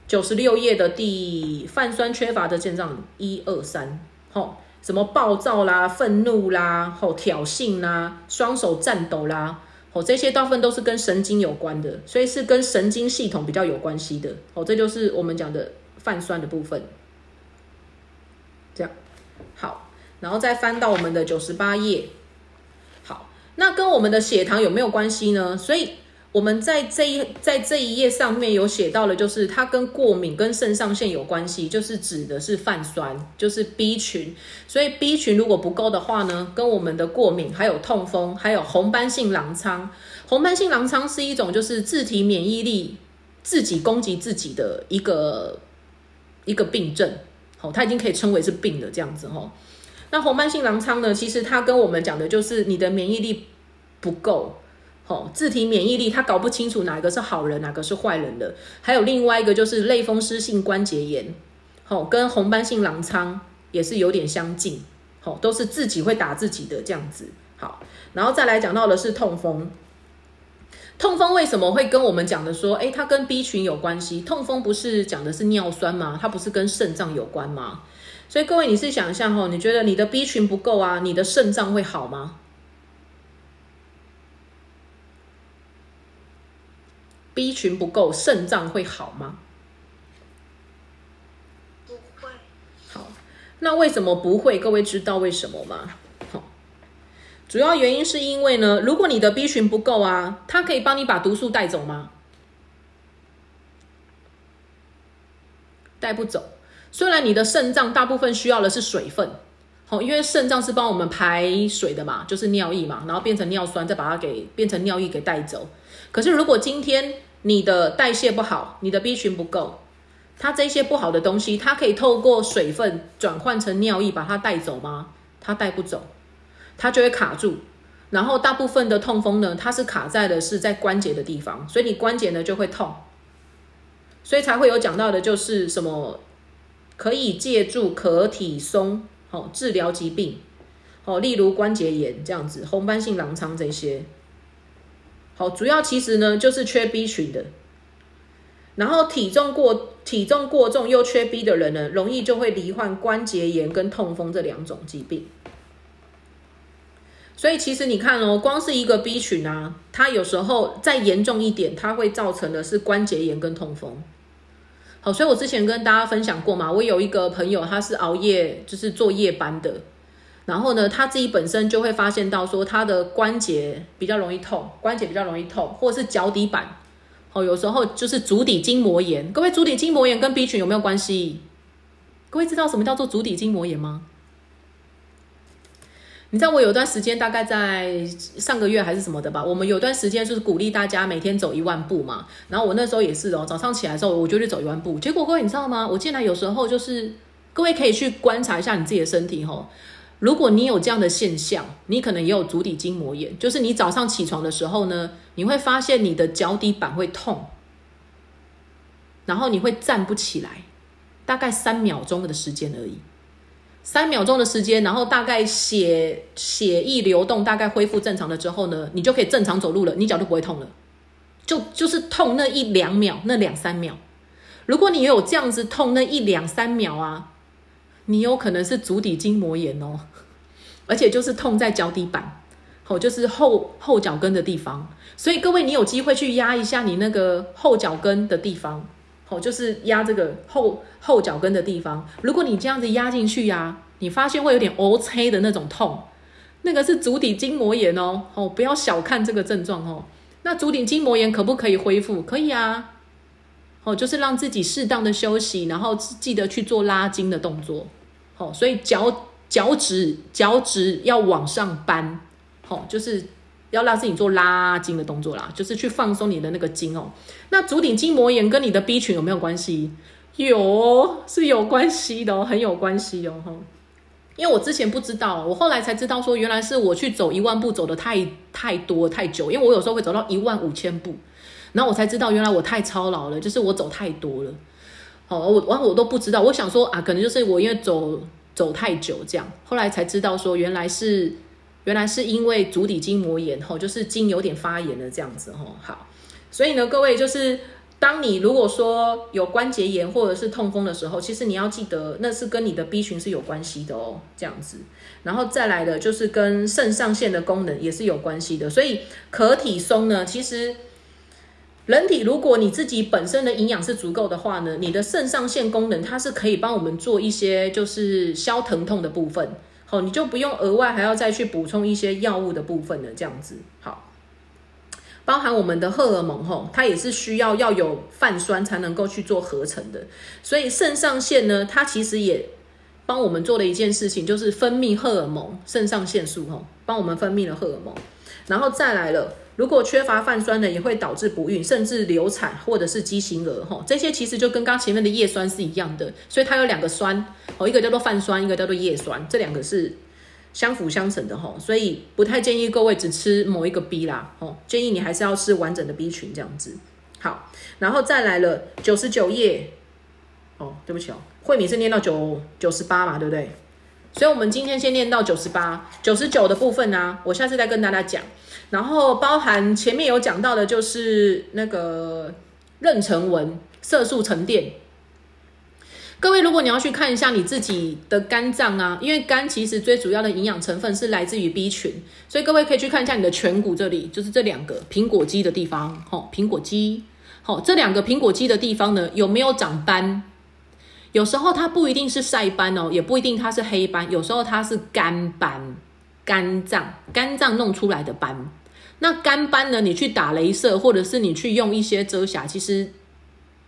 九十六页的第泛酸缺乏的症状一二三，吼，什么暴躁啦、愤怒啦、吼挑衅啦、双手颤抖啦，吼这些大部分都是跟神经有关的，所以是跟神经系统比较有关系的，哦，这就是我们讲的泛酸的部分。这样好，然后再翻到我们的九十八页，那跟我们的血糖有没有关系呢？所以。我们在这一在这一页上面有写到了，就是它跟过敏跟肾上腺有关系，就是指的是泛酸，就是 B 群。所以 B 群如果不够的话呢，跟我们的过敏、还有痛风、还有红斑性狼疮。红斑性狼疮是一种就是自体免疫力自己攻击自己的一个一个病症，好，它已经可以称为是病了这样子哈。那红斑性狼疮呢，其实它跟我们讲的就是你的免疫力不够。哦，自体免疫力，他搞不清楚哪个是好人，哪个是坏人的。还有另外一个就是类风湿性关节炎，哦，跟红斑性狼疮也是有点相近，哦，都是自己会打自己的这样子。好，然后再来讲到的是痛风，痛风为什么会跟我们讲的说，哎，它跟 B 群有关系？痛风不是讲的是尿酸吗？它不是跟肾脏有关吗？所以各位，你是想一下哈，你觉得你的 B 群不够啊，你的肾脏会好吗？B 群不够，肾脏会好吗？不会。好，那为什么不会？各位知道为什么吗？好，主要原因是因为呢，如果你的 B 群不够啊，它可以帮你把毒素带走吗？带不走。虽然你的肾脏大部分需要的是水分，好，因为肾脏是帮我们排水的嘛，就是尿液嘛，然后变成尿酸，再把它给变成尿液给带走。可是如果今天你的代谢不好，你的 B 群不够，它这些不好的东西，它可以透过水分转换成尿液把它带走吗？它带不走，它就会卡住。然后大部分的痛风呢，它是卡在的是在关节的地方，所以你关节呢就会痛，所以才会有讲到的就是什么可以借助可体松哦治疗疾病哦，例如关节炎这样子，红斑性狼疮这些。好，主要其实呢就是缺 B 群的，然后体重过体重过重又缺 B 的人呢，容易就会罹患关节炎跟痛风这两种疾病。所以其实你看哦，光是一个 B 群啊，它有时候再严重一点，它会造成的是关节炎跟痛风。好，所以我之前跟大家分享过嘛，我有一个朋友，他是熬夜就是做夜班的。然后呢，他自己本身就会发现到说，他的关节比较容易痛，关节比较容易痛，或者是脚底板，哦，有时候就是足底筋膜炎。各位，足底筋膜炎跟 B 群有没有关系？各位知道什么叫做足底筋膜炎吗？你知道我有段时间，大概在上个月还是什么的吧，我们有段时间就是鼓励大家每天走一万步嘛。然后我那时候也是哦，早上起来的时候我就去走一万步。结果各位你知道吗？我进来有时候就是，各位可以去观察一下你自己的身体吼。如果你有这样的现象，你可能也有足底筋膜炎，就是你早上起床的时候呢，你会发现你的脚底板会痛，然后你会站不起来，大概三秒钟的时间而已，三秒钟的时间，然后大概血血液流动大概恢复正常了之后呢，你就可以正常走路了，你脚就不会痛了，就就是痛那一两秒，那两三秒，如果你有这样子痛那一两三秒啊。你有可能是足底筋膜炎哦，而且就是痛在脚底板，哦，就是后后脚跟的地方。所以各位，你有机会去压一下你那个后脚跟的地方，哦，就是压这个后后脚跟的地方。如果你这样子压进去呀，你发现会有点 O 黑的那种痛，那个是足底筋膜炎哦，哦，不要小看这个症状哦。那足底筋膜炎可不可以恢复？可以啊，哦，就是让自己适当的休息，然后记得去做拉筋的动作。哦所以脚脚趾脚趾要往上扳，好，就是要让自己做拉筋的动作啦，就是去放松你的那个筋哦。那足底筋膜炎跟你的 B 群有没有关系？有，是有关系的哦，很有关系哦，哈。因为我之前不知道，我后来才知道说，原来是我去走一万步走的太太多太久，因为我有时候会走到一万五千步，然后我才知道原来我太操劳了，就是我走太多了。哦，我完我都不知道，我想说啊，可能就是我因为走走太久这样，后来才知道说原来是原来是因为足底筋膜炎，吼，就是筋有点发炎了这样子，吼，好，所以呢，各位就是。当你如果说有关节炎或者是痛风的时候，其实你要记得那是跟你的 B 群是有关系的哦，这样子。然后再来的就是跟肾上腺的功能也是有关系的。所以可体松呢，其实人体如果你自己本身的营养是足够的话呢，你的肾上腺功能它是可以帮我们做一些就是消疼痛的部分，好，你就不用额外还要再去补充一些药物的部分了，这样子好。包含我们的荷尔蒙吼，它也是需要要有泛酸才能够去做合成的。所以肾上腺呢，它其实也帮我们做了一件事情，就是分泌荷尔蒙，肾上腺素吼，帮我们分泌了荷尔蒙。然后再来了，如果缺乏泛酸呢，也会导致不孕，甚至流产或者是畸形儿吼。这些其实就跟刚前面的叶酸是一样的，所以它有两个酸哦，一个叫做泛酸，一个叫做叶酸，这两个是。相辅相成的吼，所以不太建议各位只吃某一个 B 啦，吼，建议你还是要吃完整的 B 群这样子。好，然后再来了九十九页，哦，对不起哦，慧敏是念到九九十八嘛，对不对？所以我们今天先念到九十八，九十九的部分呢，我下次再跟大家讲。然后包含前面有讲到的，就是那个妊娠纹、色素沉淀。各位，如果你要去看一下你自己的肝脏啊，因为肝其实最主要的营养成分是来自于 B 群，所以各位可以去看一下你的颧骨这里，就是这两个苹果肌的地方，吼，苹果肌，吼，这两个苹果肌的地方呢，有没有长斑？有时候它不一定是晒斑哦，也不一定它是黑斑，有时候它是肝斑，肝脏肝脏弄出来的斑。那肝斑呢，你去打镭射，或者是你去用一些遮瑕，其实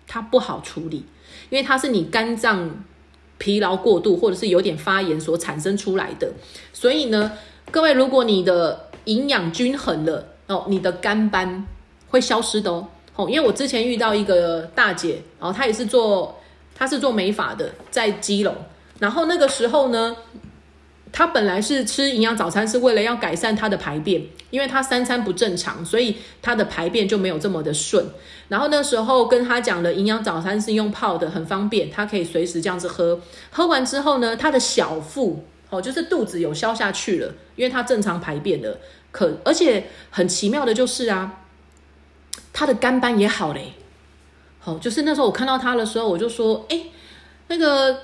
它不好处理。因为它是你肝脏疲劳过度，或者是有点发炎所产生出来的，所以呢，各位，如果你的营养均衡了哦，你的肝斑会消失的哦。哦，因为我之前遇到一个大姐，然后她也是做，她是做美发的，在基隆，然后那个时候呢。他本来是吃营养早餐，是为了要改善他的排便，因为他三餐不正常，所以他的排便就没有这么的顺。然后那时候跟他讲的营养早餐是用泡的，很方便，他可以随时这样子喝。喝完之后呢，他的小腹哦，就是肚子有消下去了，因为他正常排便了。可而且很奇妙的就是啊，他的肝斑也好嘞。好，就是那时候我看到他的时候，我就说：“哎，那个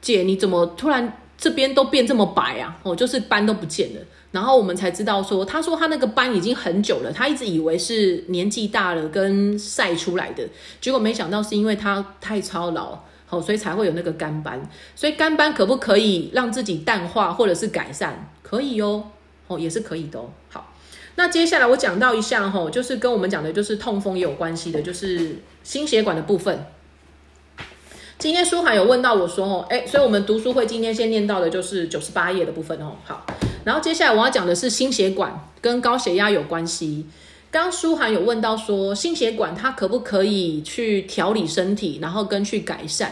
姐，你怎么突然？”这边都变这么白啊，哦，就是斑都不见了。然后我们才知道说，他说他那个斑已经很久了，他一直以为是年纪大了跟晒出来的，结果没想到是因为他太操劳，哦，所以才会有那个干斑。所以干斑可不可以让自己淡化或者是改善？可以哦，哦，也是可以的哦。好，那接下来我讲到一项吼，就是跟我们讲的就是痛风也有关系的，就是心血管的部分。今天书涵有问到我说哦，哎，所以我们读书会今天先念到的就是九十八页的部分哦。好，然后接下来我要讲的是心血管跟高血压有关系。刚舒涵有问到说，心血管它可不可以去调理身体，然后跟去改善？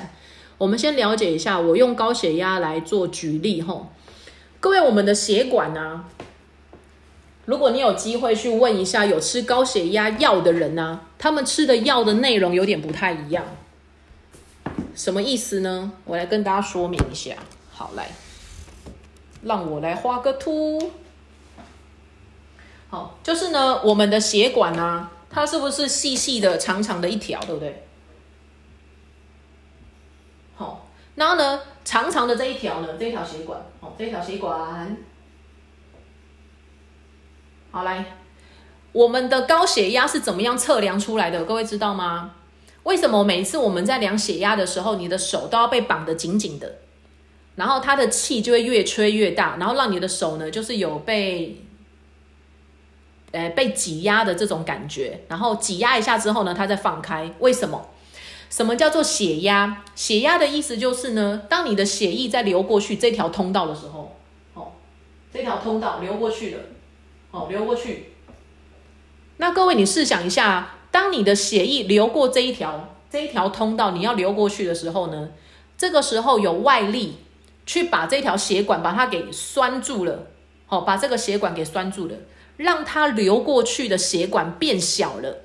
我们先了解一下，我用高血压来做举例吼。各位，我们的血管呢，如果你有机会去问一下有吃高血压药的人呢，他们吃的药的内容有点不太一样。什么意思呢？我来跟大家说明一下。好，来，让我来画个图。好，就是呢，我们的血管啊，它是不是细细的、长长的一条，对不对？好，然后呢，长长的这一条呢，这一条血管，哦，这一条血管。好，来，我们的高血压是怎么样测量出来的？各位知道吗？为什么每一次我们在量血压的时候，你的手都要被绑得紧紧的，然后它的气就会越吹越大，然后让你的手呢，就是有被，呃，被挤压的这种感觉，然后挤压一下之后呢，它再放开。为什么？什么叫做血压？血压的意思就是呢，当你的血液在流过去这条通道的时候，哦，这条通道流过去了，哦，流过去。那各位，你试想一下，当你的血液流过这一条这一条通道，你要流过去的时候呢，这个时候有外力去把这条血管把它给拴住了，好，把这个血管给拴住了，让它流过去的血管变小了。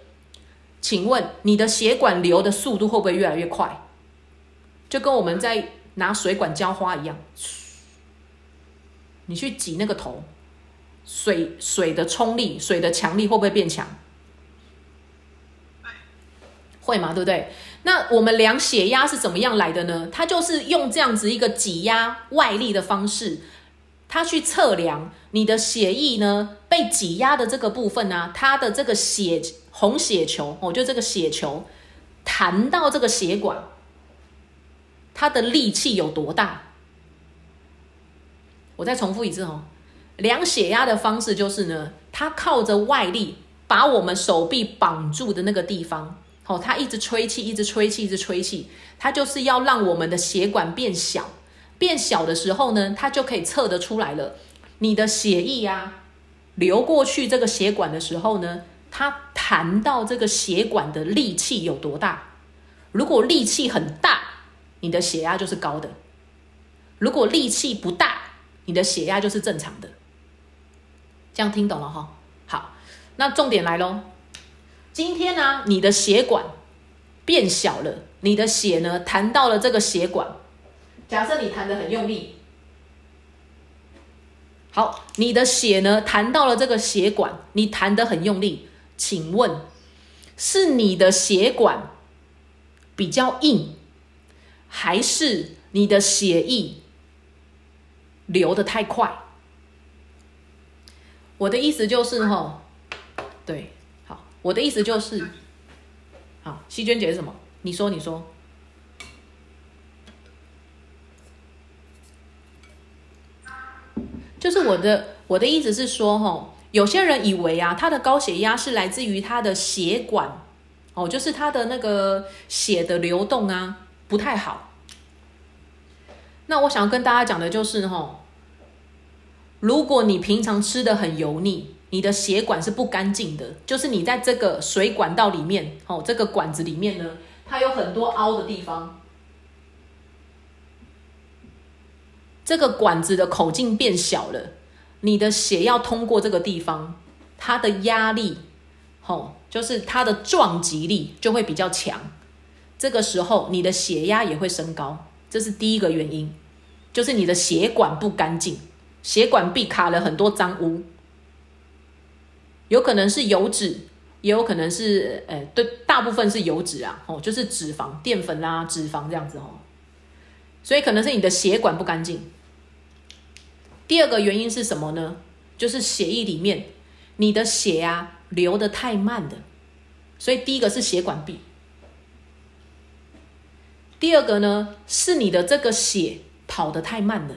请问你的血管流的速度会不会越来越快？就跟我们在拿水管浇花一样，你去挤那个头。水水的冲力、水的强力会不会变强？会嘛，对不对？那我们量血压是怎么样来的呢？它就是用这样子一个挤压外力的方式，它去测量你的血液呢被挤压的这个部分呢，它的这个血红血球，哦，就这个血球弹到这个血管，它的力气有多大？我再重复一次哦。量血压的方式就是呢，它靠着外力把我们手臂绑住的那个地方，哦，它一直吹气，一直吹气，一直吹气，它就是要让我们的血管变小。变小的时候呢，它就可以测得出来了。你的血液啊流过去这个血管的时候呢，它弹到这个血管的力气有多大？如果力气很大，你的血压就是高的；如果力气不大，你的血压就是正常的。这样听懂了哈？好，那重点来喽。今天呢，你的血管变小了，你的血呢弹到了这个血管。假设你弹的很用力，好，你的血呢弹到了这个血管，你弹的很用力，请问是你的血管比较硬，还是你的血液流的太快？我的意思就是哈，对，我的意思就是，好，西娟姐是什么？你说，你说，就是我的我的意思是说哈，有些人以为啊，他的高血压是来自于他的血管，哦，就是他的那个血的流动啊不太好。那我想要跟大家讲的就是哈。如果你平常吃的很油腻，你的血管是不干净的，就是你在这个水管道里面，哦，这个管子里面呢，它有很多凹的地方，这个管子的口径变小了，你的血要通过这个地方，它的压力，哦，就是它的撞击力就会比较强，这个时候你的血压也会升高，这是第一个原因，就是你的血管不干净。血管壁卡了很多脏污，有可能是油脂，也有可能是，诶，对，大部分是油脂啊，哦，就是脂肪、淀粉啦、脂肪这样子哦，所以可能是你的血管不干净。第二个原因是什么呢？就是血液里面你的血啊流的太慢的，所以第一个是血管壁，第二个呢是你的这个血跑得太慢了。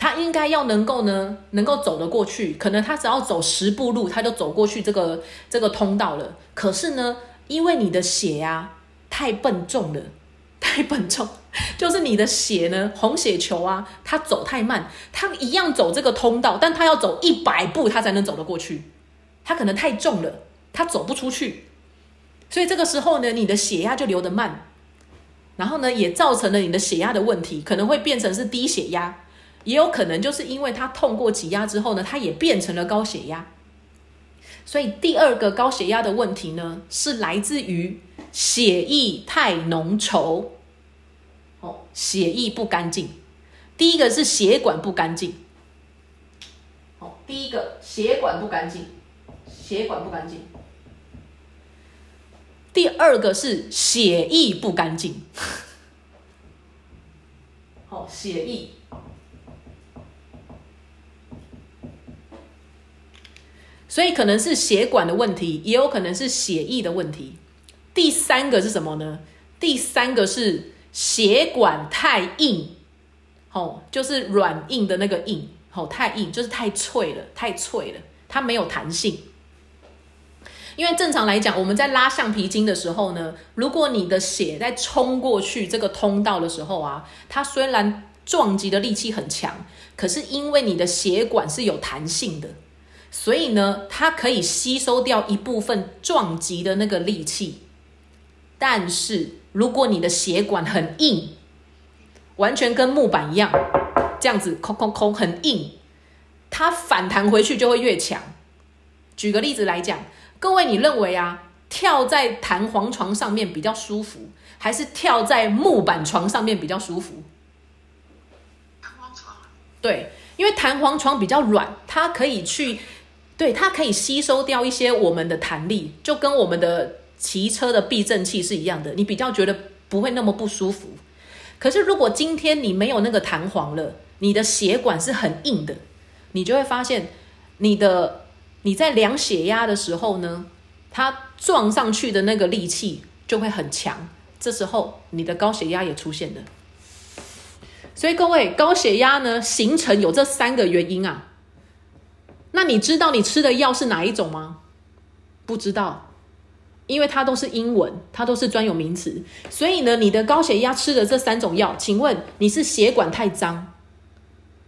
他应该要能够呢，能够走得过去，可能他只要走十步路，他就走过去这个这个通道了。可是呢，因为你的血啊太笨重了，太笨重，就是你的血呢，红血球啊，它走太慢，它一样走这个通道，但它要走一百步，它才能走得过去。它可能太重了，它走不出去。所以这个时候呢，你的血压就流得慢，然后呢，也造成了你的血压的问题，可能会变成是低血压。也有可能就是因为他痛过挤压之后呢，他也变成了高血压。所以第二个高血压的问题呢，是来自于血液太浓稠，哦，血液不干净。第一个是血管不干净，好，第一个血管不干净，血管不干净。第二个是血液不干净，好，血液。所以可能是血管的问题，也有可能是血液的问题。第三个是什么呢？第三个是血管太硬，哦，就是软硬的那个硬，哦，太硬就是太脆了，太脆了，它没有弹性。因为正常来讲，我们在拉橡皮筋的时候呢，如果你的血在冲过去这个通道的时候啊，它虽然撞击的力气很强，可是因为你的血管是有弹性的。所以呢，它可以吸收掉一部分撞击的那个力气。但是如果你的血管很硬，完全跟木板一样，这样子空空空很硬，它反弹回去就会越强。举个例子来讲，各位你认为啊，跳在弹簧床上面比较舒服，还是跳在木板床上面比较舒服？弹簧床，对，因为弹簧床比较软，它可以去，对，它可以吸收掉一些我们的弹力，就跟我们的骑车的避震器是一样的，你比较觉得不会那么不舒服。可是如果今天你没有那个弹簧了，你的血管是很硬的，你就会发现你的你在量血压的时候呢，它撞上去的那个力气就会很强，这时候你的高血压也出现了。所以各位，高血压呢形成有这三个原因啊。那你知道你吃的药是哪一种吗？不知道，因为它都是英文，它都是专有名词。所以呢，你的高血压吃的这三种药，请问你是血管太脏？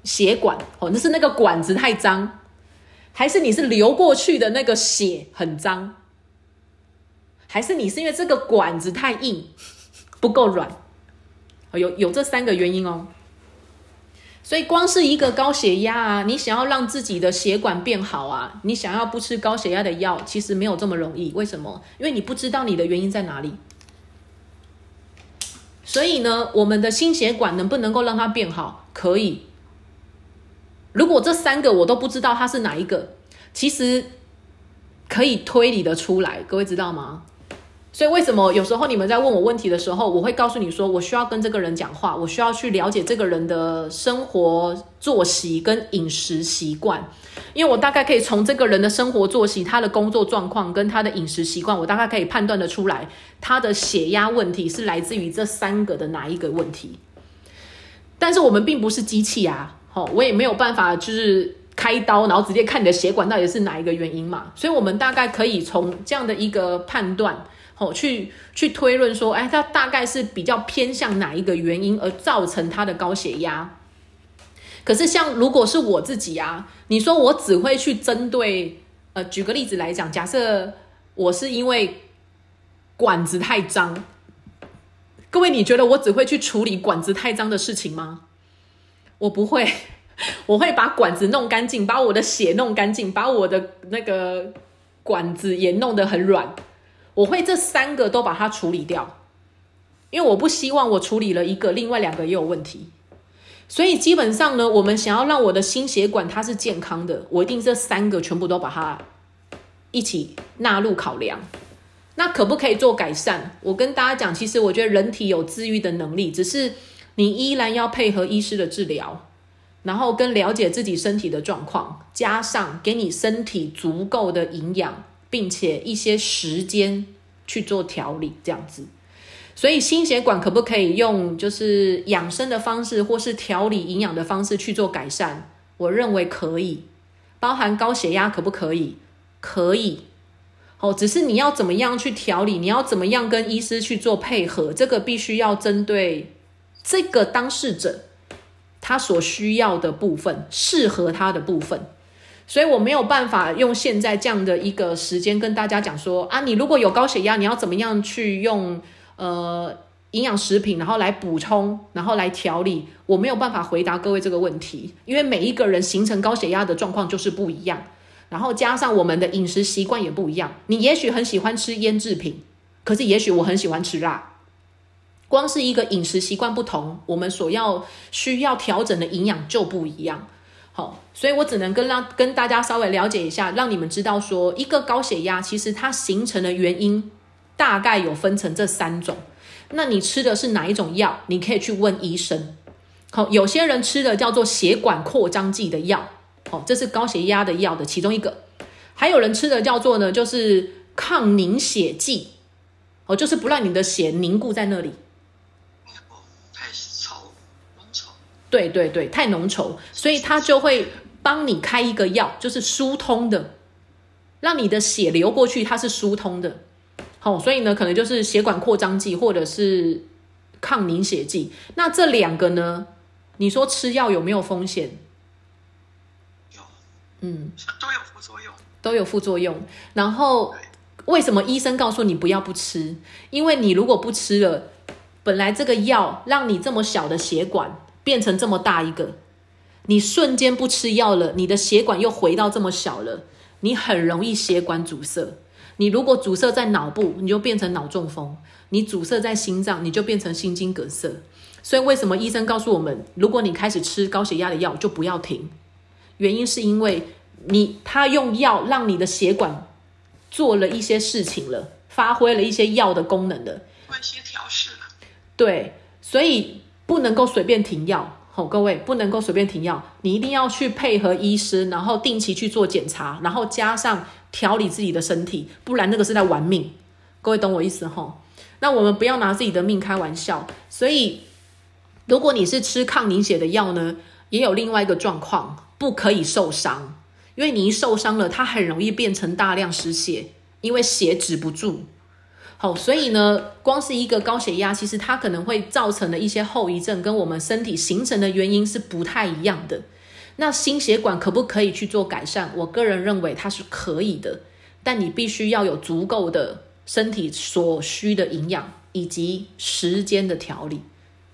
血管哦，那是那个管子太脏，还是你是流过去的那个血很脏？还是你是因为这个管子太硬，不够软？有有这三个原因哦。所以光是一个高血压啊，你想要让自己的血管变好啊，你想要不吃高血压的药，其实没有这么容易。为什么？因为你不知道你的原因在哪里。所以呢，我们的心血管能不能够让它变好？可以。如果这三个我都不知道它是哪一个，其实可以推理的出来。各位知道吗？所以为什么有时候你们在问我问题的时候，我会告诉你说，我需要跟这个人讲话，我需要去了解这个人的生活作息跟饮食习惯，因为我大概可以从这个人的生活作息、他的工作状况跟他的饮食习惯，我大概可以判断的出来，他的血压问题是来自于这三个的哪一个问题。但是我们并不是机器啊，哦，我也没有办法就是开刀，然后直接看你的血管到底是哪一个原因嘛，所以我们大概可以从这样的一个判断。哦，去去推论说，哎，他大概是比较偏向哪一个原因而造成他的高血压？可是像如果是我自己啊，你说我只会去针对，呃，举个例子来讲，假设我是因为管子太脏，各位你觉得我只会去处理管子太脏的事情吗？我不会，我会把管子弄干净，把我的血弄干净，把我的那个管子也弄得很软。我会这三个都把它处理掉，因为我不希望我处理了一个，另外两个也有问题。所以基本上呢，我们想要让我的心血管它是健康的，我一定这三个全部都把它一起纳入考量。那可不可以做改善？我跟大家讲，其实我觉得人体有治愈的能力，只是你依然要配合医师的治疗，然后跟了解自己身体的状况，加上给你身体足够的营养。并且一些时间去做调理，这样子。所以心血管可不可以用就是养生的方式，或是调理营养的方式去做改善？我认为可以。包含高血压可不可以？可以。哦，只是你要怎么样去调理，你要怎么样跟医师去做配合，这个必须要针对这个当事者他所需要的部分，适合他的部分。所以我没有办法用现在这样的一个时间跟大家讲说啊，你如果有高血压，你要怎么样去用呃营养食品，然后来补充，然后来调理。我没有办法回答各位这个问题，因为每一个人形成高血压的状况就是不一样，然后加上我们的饮食习惯也不一样。你也许很喜欢吃腌制品，可是也许我很喜欢吃辣。光是一个饮食习惯不同，我们所要需要调整的营养就不一样。好，所以我只能跟让跟大家稍微了解一下，让你们知道说，一个高血压其实它形成的原因大概有分成这三种。那你吃的是哪一种药？你可以去问医生。好，有些人吃的叫做血管扩张剂的药，哦，这是高血压的药的其中一个。还有人吃的叫做呢，就是抗凝血剂，哦，就是不让你的血凝固在那里。对对对，太浓稠，所以他就会帮你开一个药，就是疏通的，让你的血流过去，它是疏通的。好，所以呢，可能就是血管扩张剂或者是抗凝血剂。那这两个呢，你说吃药有没有风险？有。嗯，都有副作用。都有副作用。然后为什么医生告诉你不要不吃？因为你如果不吃了，本来这个药让你这么小的血管变成这么大一个，你瞬间不吃药了，你的血管又回到这么小了，你很容易血管阻塞。你如果阻塞在脑部，你就变成脑中风；你阻塞在心脏，你就变成心肌梗塞。所以为什么医生告诉我们，如果你开始吃高血压的药，就不要停？原因是因为你他用药让你的血管做了一些事情了，发挥了一些药的功能了。关系调试了。对，所以不能够随便停药。好、各位不能够随便停药，你一定要去配合医师，然后定期去做检查，然后加上调理自己的身体，不然那个是在玩命。各位懂我意思吼？那我们不要拿自己的命开玩笑。所以，如果你是吃抗凝血的药呢，也有另外一个状况，不可以受伤，因为你一受伤了，它很容易变成大量失血，因为血止不住。好，所以呢，光是一个高血压，其实它可能会造成的一些后遗症，跟我们身体形成的原因是不太一样的。那心血管可不可以去做改善？我个人认为它是可以的，但你必须要有足够的身体所需的营养以及时间的调理。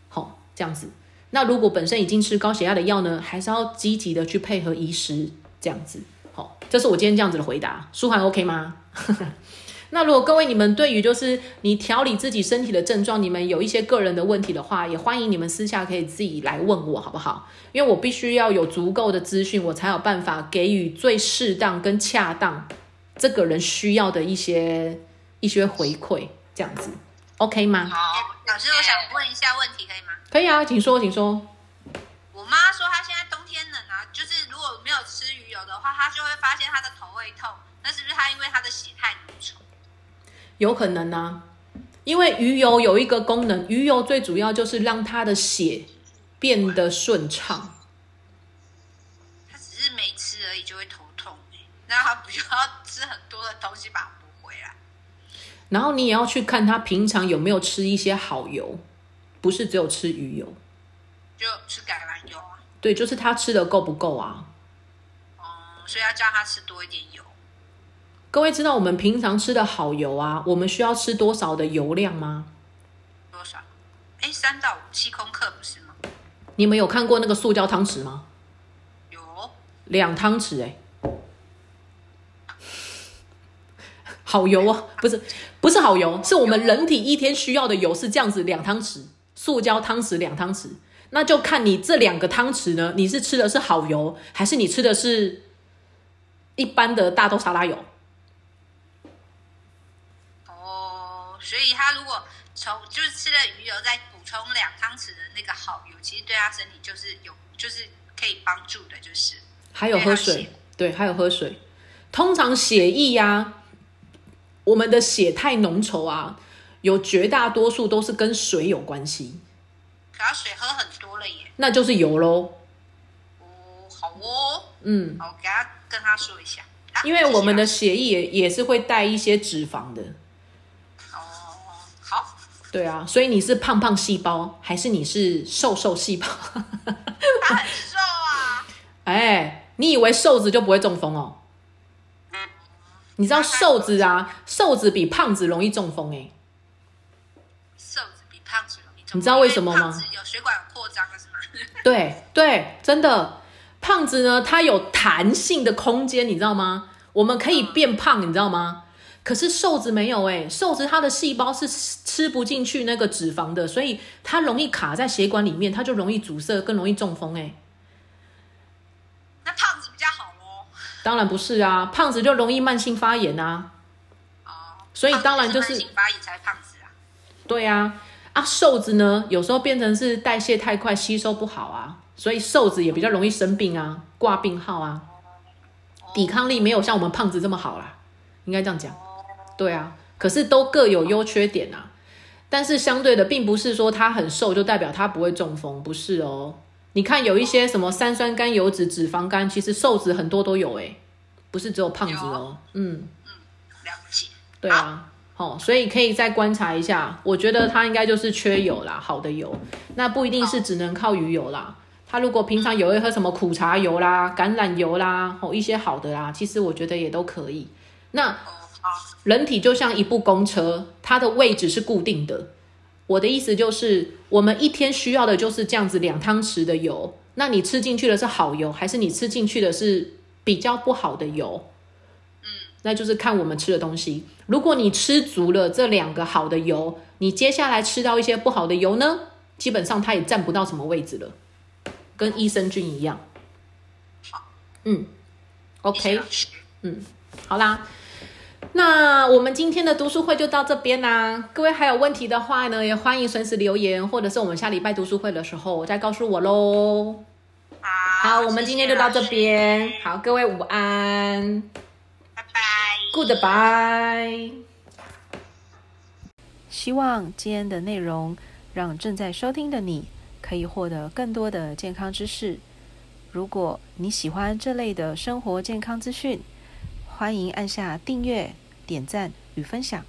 好，这样子。那如果本身已经吃高血压的药呢，还是要积极的去配合医师，这样子。好，这是我今天这样子的回答，舒涵 OK 吗？那如果各位你们对于就是你调理自己身体的症状，你们有一些个人的问题的话，也欢迎你们私下可以自己来问我，好不好？因为我必须要有足够的资讯，我才有办法给予最适当跟恰当这个人需要的一些一些回馈，这样子，OK 吗？好，老师，我想问一下问题，可以吗？可以啊，请说，请说。我妈说她现在冬天冷啊，就是如果没有吃鱼油的话，她就会发现她的头会痛。那是不是她因为她的血太浓稠？有可能啊，因为鱼油有一个功能，鱼油最主要就是让它的血变得顺畅。他只是没吃而已，就会头痛、欸、那他不就要吃很多的东西把它补回来？然后你也要去看他平常有没有吃一些好油，不是只有吃鱼油。就吃橄榄油啊。对，就是他吃的够不够啊？哦、所以要叫他吃多一点油。各位知道我们平常吃的好油啊，我们需要吃多少的油量吗？多少？哎，三到五七公克不是吗？你们有看过那个塑胶汤匙吗？有。两汤匙哎、好油啊，不是不是好油，是我们人体一天需要的油是这样子，两汤匙，塑胶汤匙两汤匙，那就看你这两个汤匙呢，你是吃的是好油，还是你吃的是一般的大豆沙拉油？哦，所以他如果从就是吃了鱼油，再补充两汤匙的那个好油，其实对他身体就是有就是可以帮助的，就是还有喝水对还有喝水。通常血液呀、我们的血太浓稠啊，有绝大多数都是跟水有关系，可他水喝很多了耶。那就是油喽。哦，好哦，嗯，好，给他跟他说一下。啊因为我们的血液也也是会带一些脂肪的，对啊，所以你是胖胖细胞还是你是瘦瘦细胞？他很瘦啊，哎，你以为瘦子就不会中风哦？你知道瘦子啊，瘦子比胖子容易中风哎、瘦子比胖子容易中风。你知道为什么吗有血管扩张了是吗？对对，真的，胖子呢，它有弹性的空间，你知道吗？我们可以变胖，你知道吗？可是瘦子没有哎、瘦子它的细胞是吃吃不进去那个脂肪的，所以它容易卡在血管里面，它就容易阻塞，更容易中风哎、那胖子比较好哦。当然不是啊，胖子就容易慢性发炎啊。哦，所以当然就是慢性发炎才胖子啊。对啊，啊瘦子呢，有时候变成是代谢太快，吸收不好啊，所以瘦子也比较容易生病啊，挂病号啊，抵抗力没有像我们胖子这么好啦，应该这样讲。对啊，可是都各有优缺点啊。但是相对的，并不是说他很瘦就代表他不会中风，不是哦。你看有一些什么三酸甘油脂、脂肪肝，其实瘦子很多都有诶，不是只有胖子哦。嗯，了解。对啊，好、所以可以再观察一下。我觉得他应该就是缺油啦，好的油，那不一定是只能靠鱼油啦。他如果平常有会喝什么苦茶油啦、橄榄油啦，哦一些好的啦，其实我觉得也都可以。那人体就像一部公车，它的位置是固定的。我的意思就是，我们一天需要的就是这样子两汤匙的油。那你吃进去的是好油，还是你吃进去的是比较不好的油？嗯，那就是看我们吃的东西。如果你吃足了这两个好的油，你接下来吃到一些不好的油呢，基本上它也占不到什么位置了，跟益生菌一样。嗯，OK，嗯，好啦。那我们今天的读书会就到这边啦。各位还有问题的话呢，也欢迎随时留言，或者是我们下礼拜读书会的时候再告诉我喽。好，好，我们今天就到这边。好，各位午安拜拜。，Goodbye。希望今天的内容让正在收听的你可以获得更多的健康知识。如果你喜欢这类的生活健康资讯，欢迎按下订阅、点赞与分享。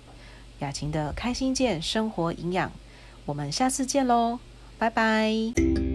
雅琴的开心健生活营养，我们下次见喽，拜拜。